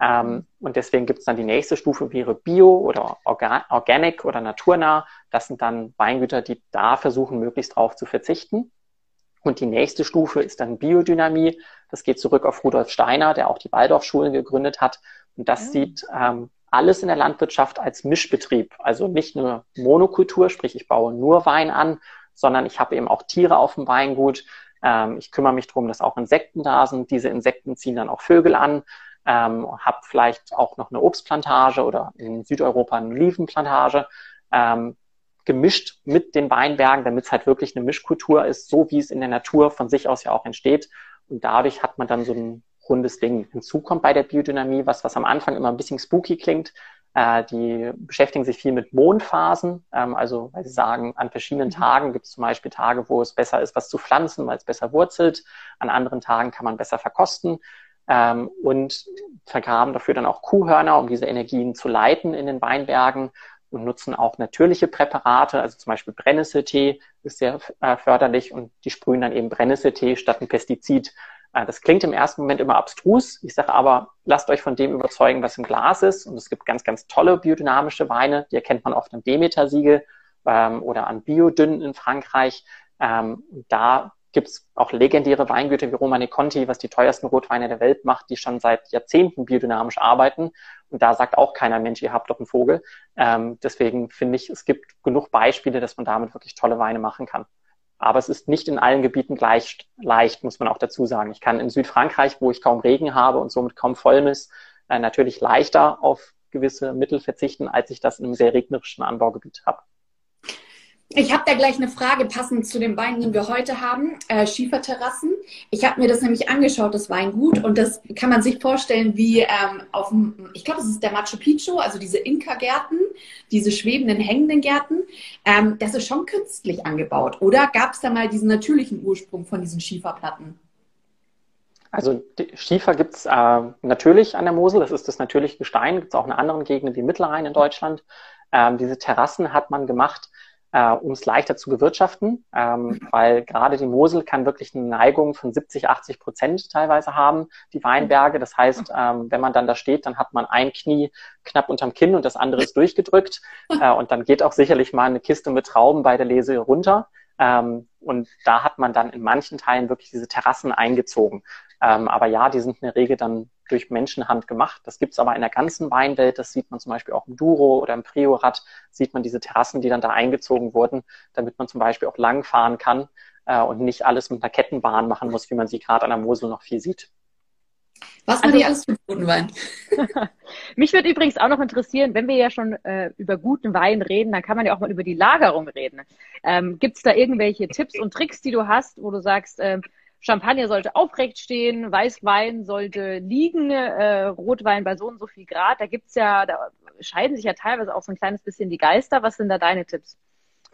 Ähm, und deswegen gibt es dann die nächste Stufe, wäre Bio oder Organ Organic oder naturnah. Das sind dann Weingüter, die da versuchen, möglichst drauf zu verzichten. Und die nächste Stufe ist dann Biodynamie. Das geht zurück auf Rudolf Steiner, der auch die Waldorfschulen gegründet hat. Und das mhm. sieht ähm, alles in der Landwirtschaft als Mischbetrieb. Also nicht nur Monokultur, sprich ich baue nur Wein an, sondern ich habe eben auch Tiere auf dem Weingut. Ähm, ich kümmere mich darum, dass auch Insekten da sind. Diese Insekten ziehen dann auch Vögel an ähm, habe vielleicht auch noch eine Obstplantage oder in Südeuropa eine Olivenplantage, ähm, gemischt mit den Weinbergen, damit es halt wirklich eine Mischkultur ist, so wie es in der Natur von sich aus ja auch entsteht. Und dadurch hat man dann so ein rundes Ding. Hinzu kommt bei der Biodynamie was, was am Anfang immer ein bisschen spooky klingt. Äh, die beschäftigen sich viel mit Mondphasen, ähm, also weil sie sagen, an verschiedenen mhm. Tagen gibt es zum Beispiel Tage, wo es besser ist, was zu pflanzen, weil es besser wurzelt. An anderen Tagen kann man besser verkosten ähm, und vergraben dafür dann auch Kuhhörner, um diese Energien zu leiten in den Weinbergen und nutzen auch natürliche Präparate, also zum Beispiel Brennnesseltee ist sehr äh, förderlich und die sprühen dann eben Brennnesseltee statt ein Pestizid. Äh, das klingt im ersten Moment immer abstrus. Ich sage aber, lasst euch von dem überzeugen, was im Glas ist. Und es gibt ganz, ganz tolle biodynamische Weine, die erkennt man oft am Demeter-Siegel ähm, oder an Biodünn in Frankreich. Ähm, da gibt es auch legendäre Weingüter wie Romane Conti, was die teuersten Rotweine der Welt macht, die schon seit Jahrzehnten biodynamisch arbeiten. Und da sagt auch keiner Mensch, ihr habt doch einen Vogel. Ähm, deswegen finde ich, es gibt genug Beispiele, dass man damit wirklich tolle Weine machen kann. Aber es ist nicht in allen Gebieten gleich leicht, muss man auch dazu sagen. Ich kann in Südfrankreich, wo ich kaum Regen habe und somit kaum Vollmiss, äh, natürlich leichter auf gewisse Mittel verzichten, als ich das in einem sehr regnerischen Anbaugebiet habe. Ich habe da gleich eine Frage passend zu den Weinen, die wir heute haben. Äh, Schieferterrassen. Ich habe mir das nämlich angeschaut, das Weingut. Und das kann man sich vorstellen wie ähm, auf dem, ich glaube, es ist der Machu Picchu, also diese Inka-Gärten, diese schwebenden, hängenden Gärten. Ähm, das ist schon künstlich angebaut. Oder gab es da mal diesen natürlichen Ursprung von diesen Schieferplatten? Also Schiefer gibt es äh, natürlich an der Mosel. Das ist das natürliche Gestein. Gibt es auch in anderen Gegenden wie Mittelrhein in Deutschland. Ähm, diese Terrassen hat man gemacht, äh, um es leichter zu bewirtschaften, ähm, weil gerade die Mosel kann wirklich eine Neigung von 70, 80 Prozent teilweise haben, die Weinberge. Das heißt, ähm, wenn man dann da steht, dann hat man ein Knie knapp unterm Kinn und das andere ist durchgedrückt. Äh, und dann geht auch sicherlich mal eine Kiste mit Trauben bei der Lese runter. Ähm, und da hat man dann in manchen Teilen wirklich diese Terrassen eingezogen. Ähm, aber ja, die sind in der Regel dann durch Menschenhand gemacht. Das gibt's aber in der ganzen Weinwelt. Das sieht man zum Beispiel auch im Duro oder im Priorat, sieht man diese Terrassen, die dann da eingezogen wurden, damit man zum Beispiel auch lang fahren kann äh, und nicht alles mit einer Kettenbahn machen muss, wie man sie gerade an der Mosel noch viel sieht. Was man also, alles für guten Wein? *laughs* Mich würde übrigens auch noch interessieren, wenn wir ja schon äh, über guten Wein reden, dann kann man ja auch mal über die Lagerung reden. Ähm, Gibt es da irgendwelche Tipps und Tricks, die du hast, wo du sagst, äh, Champagner sollte aufrecht stehen, Weißwein sollte liegen, äh, Rotwein bei so und so viel Grad. Da gibt's ja, da scheiden sich ja teilweise auch so ein kleines bisschen die Geister. Was sind da deine Tipps?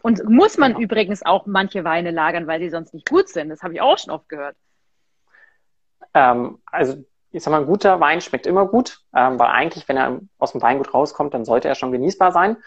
Und muss man übrigens auch manche Weine lagern, weil sie sonst nicht gut sind. Das habe ich auch schon oft gehört. Ähm, also ich sag mal, ein guter Wein schmeckt immer gut, ähm, weil eigentlich, wenn er aus dem Weingut rauskommt, dann sollte er schon genießbar sein.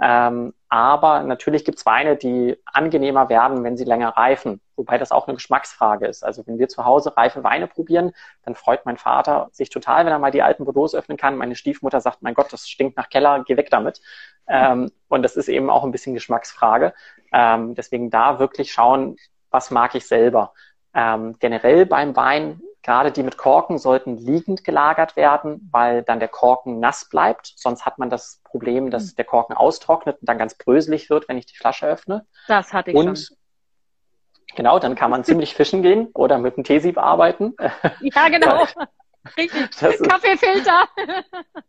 Ähm, aber natürlich gibt es Weine, die angenehmer werden, wenn sie länger reifen, wobei das auch eine Geschmacksfrage ist. Also wenn wir zu Hause reife Weine probieren, dann freut mein Vater sich total, wenn er mal die alten Bordeaux öffnen kann. Meine Stiefmutter sagt, mein Gott, das stinkt nach Keller, geh weg damit. Ähm, und das ist eben auch ein bisschen Geschmacksfrage. Ähm, deswegen da wirklich schauen, was mag ich selber. Ähm, generell beim Wein Gerade die mit Korken sollten liegend gelagert werden, weil dann der Korken nass bleibt. Sonst hat man das Problem, dass hm. der Korken austrocknet und dann ganz bröselig wird, wenn ich die Flasche öffne. Das hatte ich und, schon. Genau, dann kann man ziemlich fischen gehen oder mit dem Teesieb arbeiten. *laughs* Ja, genau. *laughs* Richtig. Kaffeefilter. *laughs*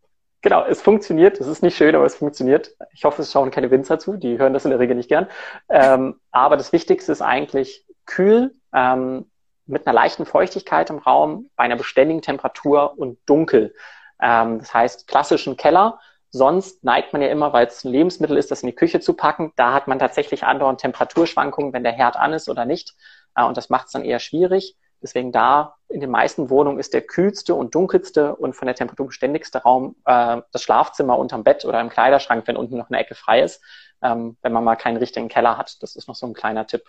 Genau, es funktioniert. Es ist nicht schön, aber es funktioniert. Ich hoffe, es schauen keine Winzer zu. Die hören das in der Regel nicht gern. Ähm, aber das Wichtigste ist eigentlich kühl. Ähm, mit einer leichten Feuchtigkeit im Raum, bei einer beständigen Temperatur und dunkel. Ähm, das heißt, klassischen Keller. Sonst neigt man ja immer, weil es ein Lebensmittel ist, das in die Küche zu packen. Da hat man tatsächlich andauernd Temperaturschwankungen, wenn der Herd an ist oder nicht. Äh, und das macht es dann eher schwierig. Deswegen da in den meisten Wohnungen ist der kühlste und dunkelste und von der Temperatur beständigste Raum äh, das Schlafzimmer unterm Bett oder im Kleiderschrank, wenn unten noch eine Ecke frei ist, ähm, wenn man mal keinen richtigen Keller hat. Das ist noch so ein kleiner Tipp.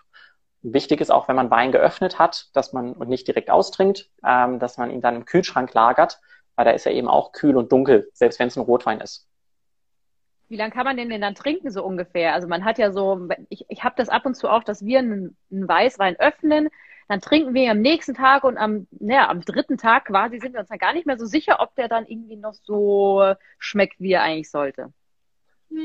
Wichtig ist auch, wenn man Wein geöffnet hat, dass man und nicht direkt austrinkt, ähm, dass man ihn dann im Kühlschrank lagert, weil da ist er eben auch kühl und dunkel, selbst wenn es ein Rotwein ist. Wie lange kann man den denn dann trinken, so ungefähr? Also man hat ja so, ich, ich habe das ab und zu auch, dass wir einen, einen Weißwein öffnen, dann trinken wir am nächsten Tag und am, naja, am dritten Tag quasi sind wir uns dann gar nicht mehr so sicher, ob der dann irgendwie noch so schmeckt, wie er eigentlich sollte.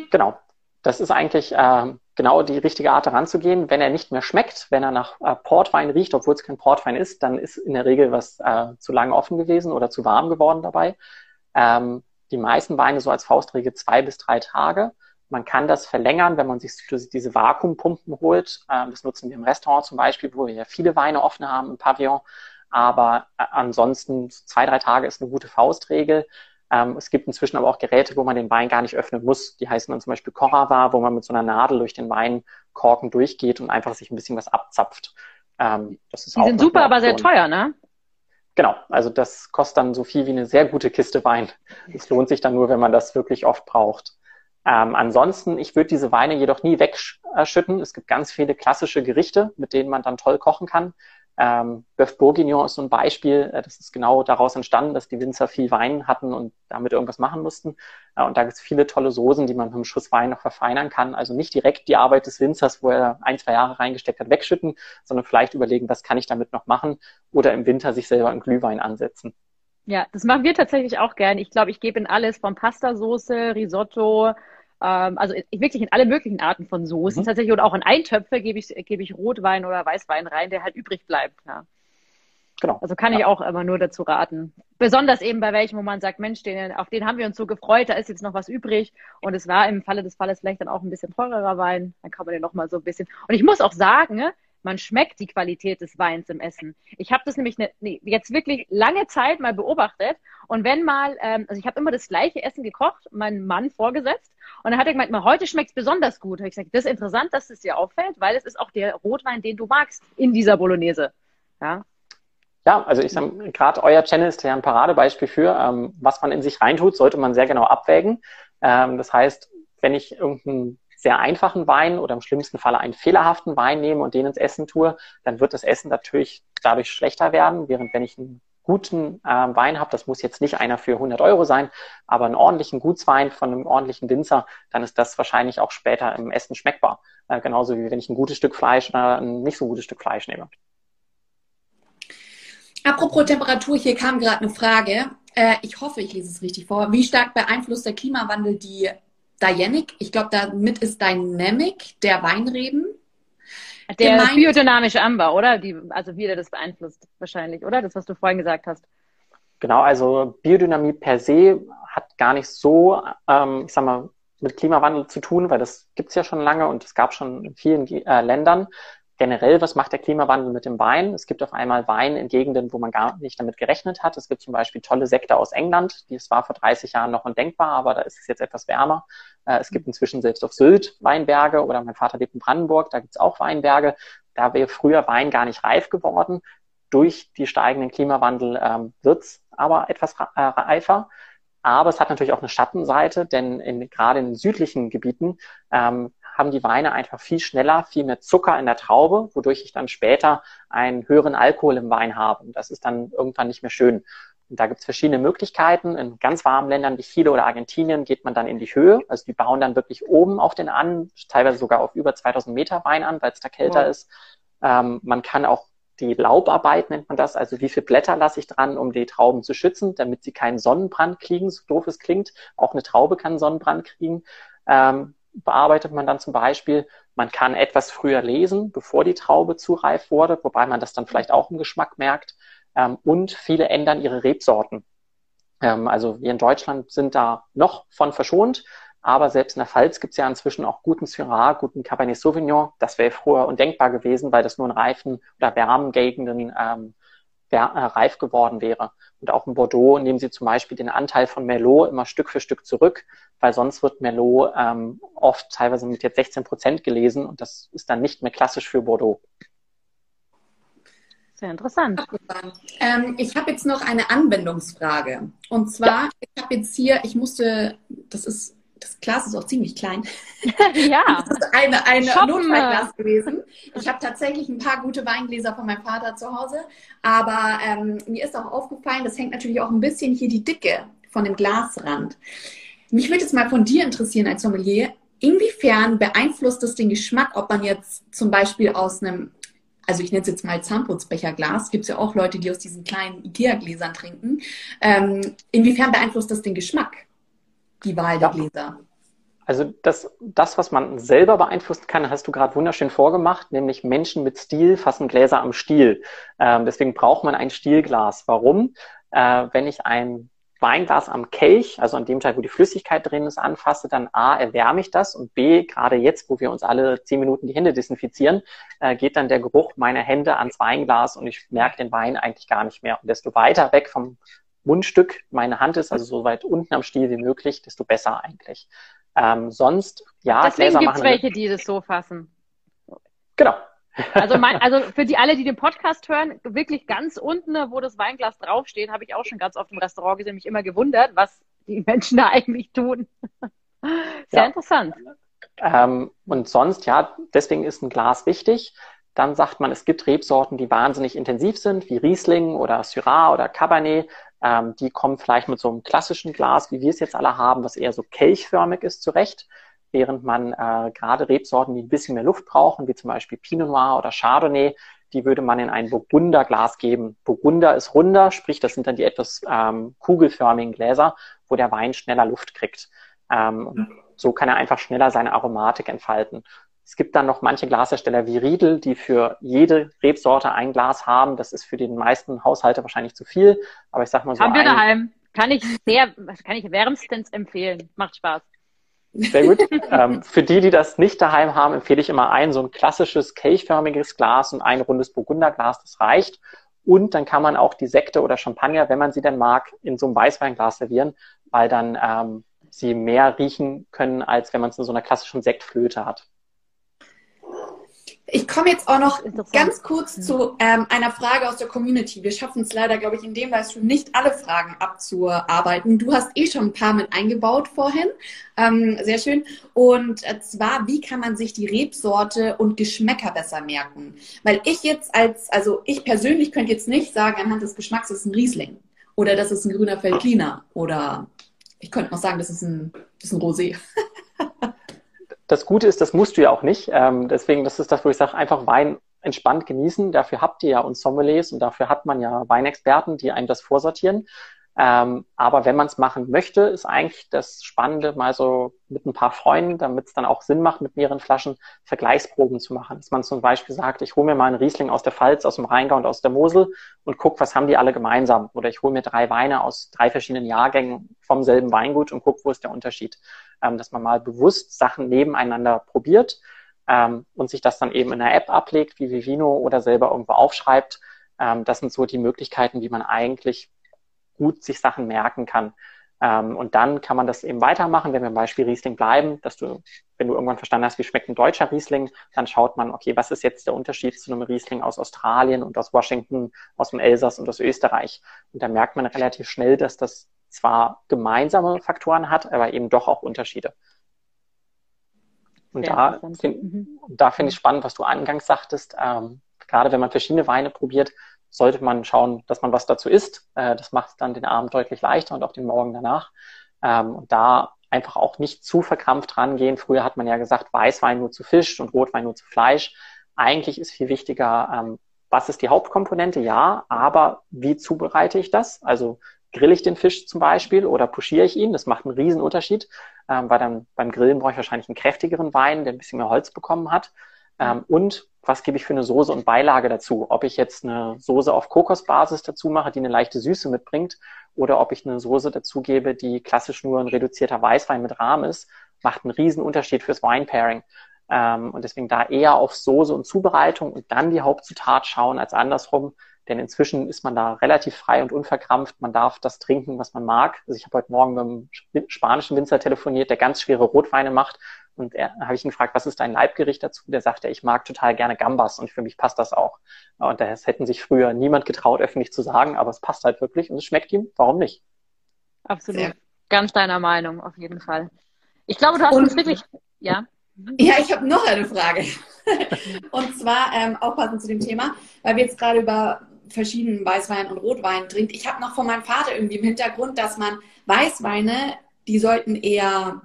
Genau. Das ist eigentlich äh, genau die richtige Art heranzugehen. Wenn er nicht mehr schmeckt, wenn er nach äh, Portwein riecht, obwohl es kein Portwein ist, dann ist in der Regel was äh, zu lange offen gewesen oder zu warm geworden dabei. Ähm, die meisten Weine so als Faustregel zwei bis drei Tage. Man kann das verlängern, wenn man sich diese Vakuumpumpen holt. Ähm, das nutzen wir im Restaurant zum Beispiel, wo wir ja viele Weine offen haben im Pavillon. Aber äh, ansonsten zwei, drei Tage ist eine gute Faustregel. Ähm, es gibt inzwischen aber auch Geräte, wo man den Wein gar nicht öffnen muss. Die heißen dann zum Beispiel Korava, wo man mit so einer Nadel durch den Weinkorken durchgeht und einfach sich ein bisschen was abzapft. Ähm, das ist Die auch sind super, aber sehr teuer, ne? Genau, also das kostet dann so viel wie eine sehr gute Kiste Wein. Es lohnt sich dann nur, wenn man das wirklich oft braucht. Ähm, ansonsten, ich würde diese Weine jedoch nie wegschütten. Es gibt ganz viele klassische Gerichte, mit denen man dann toll kochen kann. Ähm, Bœuf Bourguignon ist so ein Beispiel. Äh, das ist genau daraus entstanden, dass die Winzer viel Wein hatten und damit irgendwas machen mussten. Äh, und da gibt es viele tolle Soßen, die man mit einem Schuss Wein noch verfeinern kann. Also nicht direkt die Arbeit des Winzers, wo er ein, zwei Jahre reingesteckt hat, wegschütten, sondern vielleicht überlegen, was kann ich damit noch machen oder im Winter sich selber einen Glühwein ansetzen. Ja, das machen wir tatsächlich auch gern. Ich glaube, ich gebe in alles von Pastasoße, Risotto, ähm, also wirklich in alle möglichen Arten von Soßen mhm. tatsächlich und auch in Eintöpfe gebe ich, gebe ich Rotwein oder Weißwein rein, der halt übrig bleibt. Ja. Genau. Also kann ja. ich auch immer nur dazu raten. Besonders eben bei welchem, wo man sagt, Mensch, den, auf den haben wir uns so gefreut, da ist jetzt noch was übrig. Und es war im Falle des Falles vielleicht dann auch ein bisschen teurerer Wein. Dann kann man den nochmal so ein bisschen. Und ich muss auch sagen, ne, man schmeckt die Qualität des Weins im Essen. Ich habe das nämlich ne, jetzt wirklich lange Zeit mal beobachtet. Und wenn mal, ähm, also ich habe immer das gleiche Essen gekocht, meinen Mann vorgesetzt. Und dann hat er gemeint, heute schmeckt es besonders gut. Da ich gesagt, das ist interessant, dass es dir auffällt, weil es ist auch der Rotwein, den du magst in dieser Bolognese. Ja, ja, also ich sage, gerade euer Channel ist ja ein Paradebeispiel für, ähm, was man in sich reintut, sollte man sehr genau abwägen. Ähm, das heißt, wenn ich irgendeinen sehr einfachen Wein oder im schlimmsten Falle einen fehlerhaften Wein nehme und den ins Essen tue, dann wird das Essen natürlich dadurch schlechter werden, während wenn ich einen guten äh, Wein habe, das muss jetzt nicht einer für 100 Euro sein, aber einen ordentlichen Gutswein von einem ordentlichen Winzer, dann ist das wahrscheinlich auch später im Essen schmeckbar. Äh, genauso wie wenn ich ein gutes Stück Fleisch oder ein nicht so gutes Stück Fleisch nehme. Apropos Temperatur, hier kam gerade eine Frage. Äh, ich hoffe, ich lese es richtig vor. Wie stark beeinflusst der Klimawandel die Dianic, ich glaube, damit ist Dynamic der Weinreben. Der gemeint. biodynamische Amber, oder? Die, also wie der das beeinflusst wahrscheinlich, oder? Das, was du vorhin gesagt hast. Genau, also Biodynamie per se hat gar nicht so, ähm, ich sag mal, mit Klimawandel zu tun, weil das gibt's ja schon lange und es gab schon in vielen äh, Ländern. Generell, was macht der Klimawandel mit dem Wein? Es gibt auf einmal Wein in Gegenden, wo man gar nicht damit gerechnet hat. Es gibt zum Beispiel tolle Sekte aus England, die es war vor 30 Jahren noch undenkbar, aber da ist es jetzt etwas wärmer. Äh, es gibt inzwischen selbst auf Sylt Weinberge oder mein Vater lebt in Brandenburg, da gibt es auch Weinberge. Da wäre früher Wein gar nicht reif geworden. Durch die steigenden Klimawandel ähm, wird es aber etwas äh, reifer. Aber es hat natürlich auch eine Schattenseite, denn in, gerade in südlichen Gebieten ähm, haben die Weine einfach viel schneller, viel mehr Zucker in der Traube, wodurch ich dann später einen höheren Alkohol im Wein habe. Und das ist dann irgendwann nicht mehr schön. Und da gibt es verschiedene Möglichkeiten. In ganz warmen Ländern wie Chile oder Argentinien geht man dann in die Höhe. Also die bauen dann wirklich oben auf den an, teilweise sogar auf über 2000 Meter Wein an, weil es da kälter wow. ist. Ähm, man kann auch die Laubarbeit nennt man das, also wie viele Blätter lasse ich dran, um die Trauben zu schützen, damit sie keinen Sonnenbrand kriegen, so doof es klingt. Auch eine Traube kann Sonnenbrand kriegen. Ähm, bearbeitet man dann zum Beispiel. Man kann etwas früher lesen, bevor die Traube zu reif wurde, wobei man das dann vielleicht auch im Geschmack merkt. Ähm, und viele ändern ihre Rebsorten. Ähm, also wir in Deutschland sind da noch von verschont. Aber selbst in der Pfalz gibt es ja inzwischen auch guten Syrah, guten Cabernet Sauvignon. Das wäre früher undenkbar gewesen, weil das nur in reifen oder wärmen Gegenden ähm, äh, reif geworden wäre. Und auch in Bordeaux nehmen sie zum Beispiel den Anteil von Merlot immer Stück für Stück zurück, weil sonst wird Merlot ähm, oft teilweise mit jetzt 16 Prozent gelesen und das ist dann nicht mehr klassisch für Bordeaux. Sehr interessant. Ähm, ich habe jetzt noch eine Anwendungsfrage. Und zwar, ja. ich habe jetzt hier, ich musste, das ist das Glas ist auch ziemlich klein. *laughs* ja. Das ist eine, eine Notfallglas gewesen. Ich habe tatsächlich ein paar gute Weingläser von meinem Vater zu Hause, aber ähm, mir ist auch aufgefallen, das hängt natürlich auch ein bisschen hier die Dicke von dem Glasrand. Mich würde jetzt mal von dir interessieren als Sommelier, inwiefern beeinflusst das den Geschmack, ob man jetzt zum Beispiel aus einem, also ich nenne es jetzt mal Zahnputzbecherglas, gibt es ja auch Leute, die aus diesen kleinen Ikea-Gläsern trinken, ähm, inwiefern beeinflusst das den Geschmack? Die Wahl der Gläser? Also das, das, was man selber beeinflussen kann, hast du gerade wunderschön vorgemacht, nämlich Menschen mit Stil fassen Gläser am Stiel. Ähm, deswegen braucht man ein Stielglas. Warum? Äh, wenn ich ein Weinglas am Kelch, also an dem Teil, wo die Flüssigkeit drin ist, anfasse, dann A, erwärme ich das und B, gerade jetzt, wo wir uns alle zehn Minuten die Hände desinfizieren, äh, geht dann der Geruch meiner Hände ans Weinglas und ich merke den Wein eigentlich gar nicht mehr. Und desto weiter weg vom Mundstück meine Hand ist, also so weit unten am Stiel wie möglich, desto besser eigentlich. Ähm, sonst, ja, Deswegen gibt es welche, die das so fassen. Genau. Also, mein, *laughs* also für die alle, die den Podcast hören, wirklich ganz unten, wo das Weinglas draufsteht, habe ich auch schon ganz oft im Restaurant gesehen, mich immer gewundert, was die Menschen da eigentlich tun. Sehr ja. interessant. Ähm, und sonst, ja, deswegen ist ein Glas wichtig. Dann sagt man, es gibt Rebsorten, die wahnsinnig intensiv sind, wie Riesling oder Syrah oder Cabernet. Ähm, die kommen vielleicht mit so einem klassischen Glas, wie wir es jetzt alle haben, was eher so kelchförmig ist, zurecht. Während man äh, gerade Rebsorten, die ein bisschen mehr Luft brauchen, wie zum Beispiel Pinot Noir oder Chardonnay, die würde man in ein Burgunderglas geben. Burgunder ist runder, sprich, das sind dann die etwas ähm, kugelförmigen Gläser, wo der Wein schneller Luft kriegt. Ähm, so kann er einfach schneller seine Aromatik entfalten. Es gibt dann noch manche Glashersteller wie Riedel, die für jede Rebsorte ein Glas haben. Das ist für den meisten Haushalte wahrscheinlich zu viel. Aber ich sag mal so. Haben wir daheim. Kann ich sehr, kann ich wärmstens empfehlen. Macht Spaß. Sehr gut. ähm, für die, die das nicht daheim haben, empfehle ich immer ein so ein klassisches kelchförmiges Glas und ein rundes Burgunderglas. Das reicht. Und dann kann man auch die Sekte oder Champagner, wenn man sie denn mag, in so einem Weißweinglas servieren, weil dann ähm, sie mehr riechen können, als wenn man es in so einer klassischen Sektflöte hat. Ich komme jetzt auch noch ganz kurz zu ähm, einer Frage aus der Community. Wir schaffen es leider, glaube ich, in dem Livestream nicht alle Fragen abzuarbeiten. Du hast eh schon ein paar mit eingebaut vorhin. Ähm, sehr schön. Und äh, zwar, wie kann man sich die Rebsorte und Geschmäcker besser merken? Weil ich jetzt als, also ich persönlich könnte jetzt nicht sagen, anhand des Geschmacks, ist ein Riesling. Oder das ist ein grüner Feldliner. Oder ich könnte noch sagen, das ist ein, das ist ein Rosé. *laughs* Das Gute ist, das musst du ja auch nicht. Ähm, deswegen, das ist das, wo ich sage, einfach Wein entspannt genießen. Dafür habt ihr ja uns Sommeliers und dafür hat man ja Weinexperten, die einem das vorsortieren. Ähm, aber wenn man es machen möchte, ist eigentlich das Spannende, mal so mit ein paar Freunden, damit es dann auch Sinn macht, mit mehreren Flaschen Vergleichsproben zu machen. Dass man zum Beispiel sagt, ich hole mir mal einen Riesling aus der Pfalz, aus dem Rheingau und aus der Mosel und guck, was haben die alle gemeinsam. Oder ich hole mir drei Weine aus drei verschiedenen Jahrgängen vom selben Weingut und guck, wo ist der Unterschied. Ähm, dass man mal bewusst Sachen nebeneinander probiert. ähm, und sich das dann eben in einer App ablegt, wie Vivino oder selber irgendwo aufschreibt. Ähm, das sind so die Möglichkeiten, wie man eigentlich gut sich Sachen merken kann. Ähm, und dann kann man das eben weitermachen, wenn wir beim Beispiel Riesling bleiben, dass du, wenn du irgendwann verstanden hast, wie schmeckt ein deutscher Riesling, dann schaut man, okay, was ist jetzt der Unterschied zu einem Riesling aus Australien und aus Washington, aus dem Elsass und aus Österreich? Und da merkt man relativ schnell, dass das zwar gemeinsame Faktoren hat, aber eben doch auch Unterschiede. Und da, find, mhm. da finde ich spannend, was du angangs sagtest. Ähm, gerade wenn man verschiedene Weine probiert, sollte man schauen, dass man was dazu isst. Äh, das macht dann den Abend deutlich leichter und auch den Morgen danach. Ähm, und da einfach auch nicht zu verkrampft rangehen. Früher hat man ja gesagt, Weißwein nur zu Fisch und Rotwein nur zu Fleisch. Eigentlich ist viel wichtiger, ähm, was ist die Hauptkomponente? Ja, aber wie zubereite ich das? Also grill ich den Fisch zum Beispiel oder puschiere ich ihn? Das macht einen riesen Unterschied, ähm, weil dann beim Grillen brauche ich wahrscheinlich einen kräftigeren Wein, der ein bisschen mehr Holz bekommen hat. Ähm, und was gebe ich für eine Soße und Beilage dazu? Ob ich jetzt eine Soße auf Kokosbasis dazu mache, die eine leichte Süße mitbringt, oder ob ich eine Soße dazu gebe, die klassisch nur ein reduzierter Weißwein mit Rahm ist, macht einen riesen Unterschied fürs Wine Pairing. Ähm, und deswegen da eher auf Soße und Zubereitung und dann die Hauptzutat schauen als andersrum. Denn inzwischen ist man da relativ frei und unverkrampft. Man darf das trinken, was man mag. Also ich habe heute Morgen mit einem spanischen Winzer telefoniert, der ganz schwere Rotweine macht und er habe ich ihn gefragt, was ist dein Leibgericht dazu? Der sagte, ich mag total gerne Gambas und für mich passt das auch. Und das hätten sich früher niemand getraut, öffentlich zu sagen, aber es passt halt wirklich und es schmeckt ihm. Warum nicht? Absolut. Sehr. Ganz deiner Meinung, auf jeden Fall. Ich glaube, du hast und, uns wirklich, ja. *laughs* Ja, ich habe noch eine Frage. *laughs* und zwar ähm, auch passend zu dem Thema, weil wir jetzt gerade über verschiedenen Weißwein und Rotwein trinkt. Ich habe noch von meinem Vater irgendwie im Hintergrund, dass man Weißweine, die sollten eher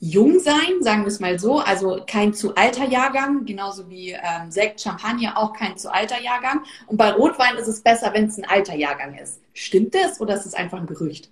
jung sein, sagen wir es mal so. Also kein zu alter Jahrgang, genauso wie ähm, Sekt, Champagner auch kein zu alter Jahrgang. Und bei Rotwein ist es besser, wenn es ein alter Jahrgang ist. Stimmt das oder ist es einfach ein Gerücht?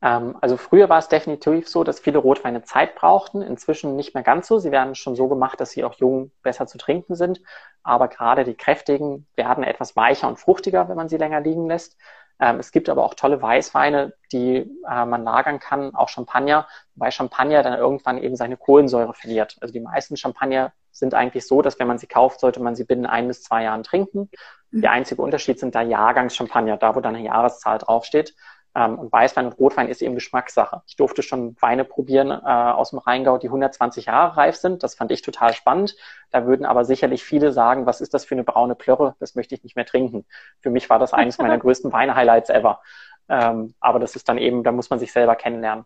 Ähm, also früher war es definitiv so, dass viele Rotweine Zeit brauchten. Inzwischen nicht mehr ganz so. Sie werden schon so gemacht, dass sie auch jung besser zu trinken sind. Aber gerade die kräftigen werden etwas weicher und fruchtiger, wenn man sie länger liegen lässt. Ähm, es gibt aber auch tolle Weißweine, die äh, man lagern kann, auch Champagner, wobei Champagner dann irgendwann eben seine Kohlensäure verliert. Also die meisten Champagner sind eigentlich so, dass wenn man sie kauft, sollte man sie binnen ein bis zwei Jahren trinken. Mhm. Der einzige Unterschied sind da Jahrgangschampagner, da wo dann eine Jahreszahl draufsteht. Ähm, und Weißwein und Rotwein ist eben Geschmackssache. Ich durfte schon Weine probieren äh, aus dem Rheingau, die 120 Jahre reif sind. Das fand ich total spannend. Da würden aber sicherlich viele sagen, was ist das für eine braune Plörre? Das möchte ich nicht mehr trinken. Für mich war das eines meiner *laughs* größten Wein-Highlights ever. Ähm, aber das ist dann eben, da muss man sich selber kennenlernen.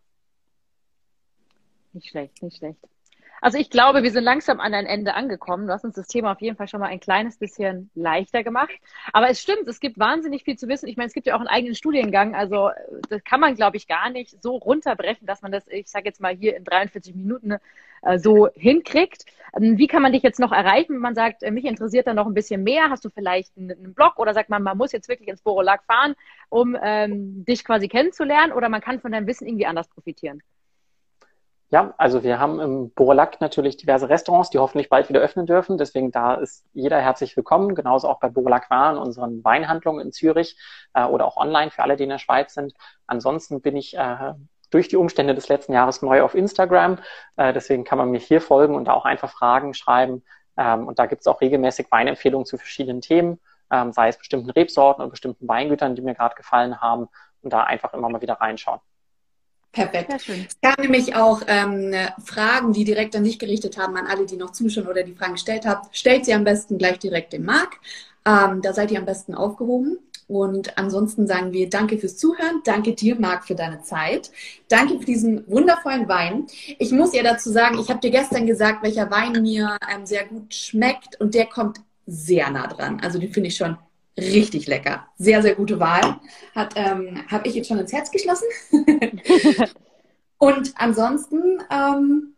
Nicht schlecht, nicht schlecht. Also ich glaube, wir sind langsam an ein Ende angekommen. Du hast uns das Thema auf jeden Fall schon mal ein kleines bisschen leichter gemacht. Aber es stimmt, es gibt wahnsinnig viel zu wissen. Ich meine, es gibt ja auch einen eigenen Studiengang. Also das kann man, glaube ich, gar nicht so runterbrechen, dass man das, ich sage jetzt mal hier in 43 Minuten äh, so hinkriegt. Ähm, wie kann man dich jetzt noch erreichen, man sagt, äh, mich interessiert da noch ein bisschen mehr? Hast du vielleicht einen, einen Blog oder sagt man, man muss jetzt wirklich ins Borolag fahren, um ähm, dich quasi kennenzulernen oder man kann von deinem Wissen irgendwie anders profitieren? Ja, also wir haben im Borolac natürlich diverse Restaurants, die hoffentlich bald wieder öffnen dürfen. Deswegen da ist jeder herzlich willkommen. Genauso auch bei Borolac Waren, unseren Weinhandlungen in Zürich äh, oder auch online für alle, die in der Schweiz sind. Ansonsten bin ich äh, durch die Umstände des letzten Jahres neu auf Instagram. Äh, deswegen kann man mir hier folgen und da auch einfach Fragen schreiben. Ähm, und da gibt es auch regelmäßig Weinempfehlungen zu verschiedenen Themen, ähm, sei es bestimmten Rebsorten oder bestimmten Weingütern, die mir gerade gefallen haben. Und da einfach immer mal wieder reinschauen. Perfekt. Es gab nämlich auch ähm, Fragen, die direkt an dich gerichtet haben, an alle, die noch zuschauen oder die Fragen gestellt haben. Stellt sie am besten gleich direkt dem Marc. Ähm, da seid ihr am besten aufgehoben. Und ansonsten sagen wir Danke fürs Zuhören. Danke dir, Marc, für deine Zeit. Danke für diesen wundervollen Wein. Ich muss ja dazu sagen, ich habe dir gestern gesagt, welcher Wein mir ähm, sehr gut schmeckt und der kommt sehr nah dran. Also den finde ich schon richtig lecker. Sehr, sehr gute Wahl. Hat, ähm, habe ich jetzt schon ins Herz geschlossen. *laughs* Und ansonsten, ähm,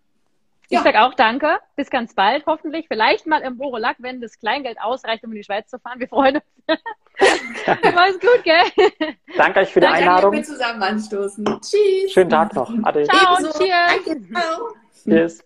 ja. Ich sage auch danke. Bis ganz bald, hoffentlich. Vielleicht mal im Borolack, wenn das Kleingeld ausreicht, um in die Schweiz zu fahren. Wir freuen uns. *laughs* Mach's gut, gell? Danke euch für die Danke, Einladung. Wir zusammen anstoßen. Tschüss. Schönen Tag noch. Ade. Ciao, Ebenso. cheers. Danke. Ciao. Tschüss.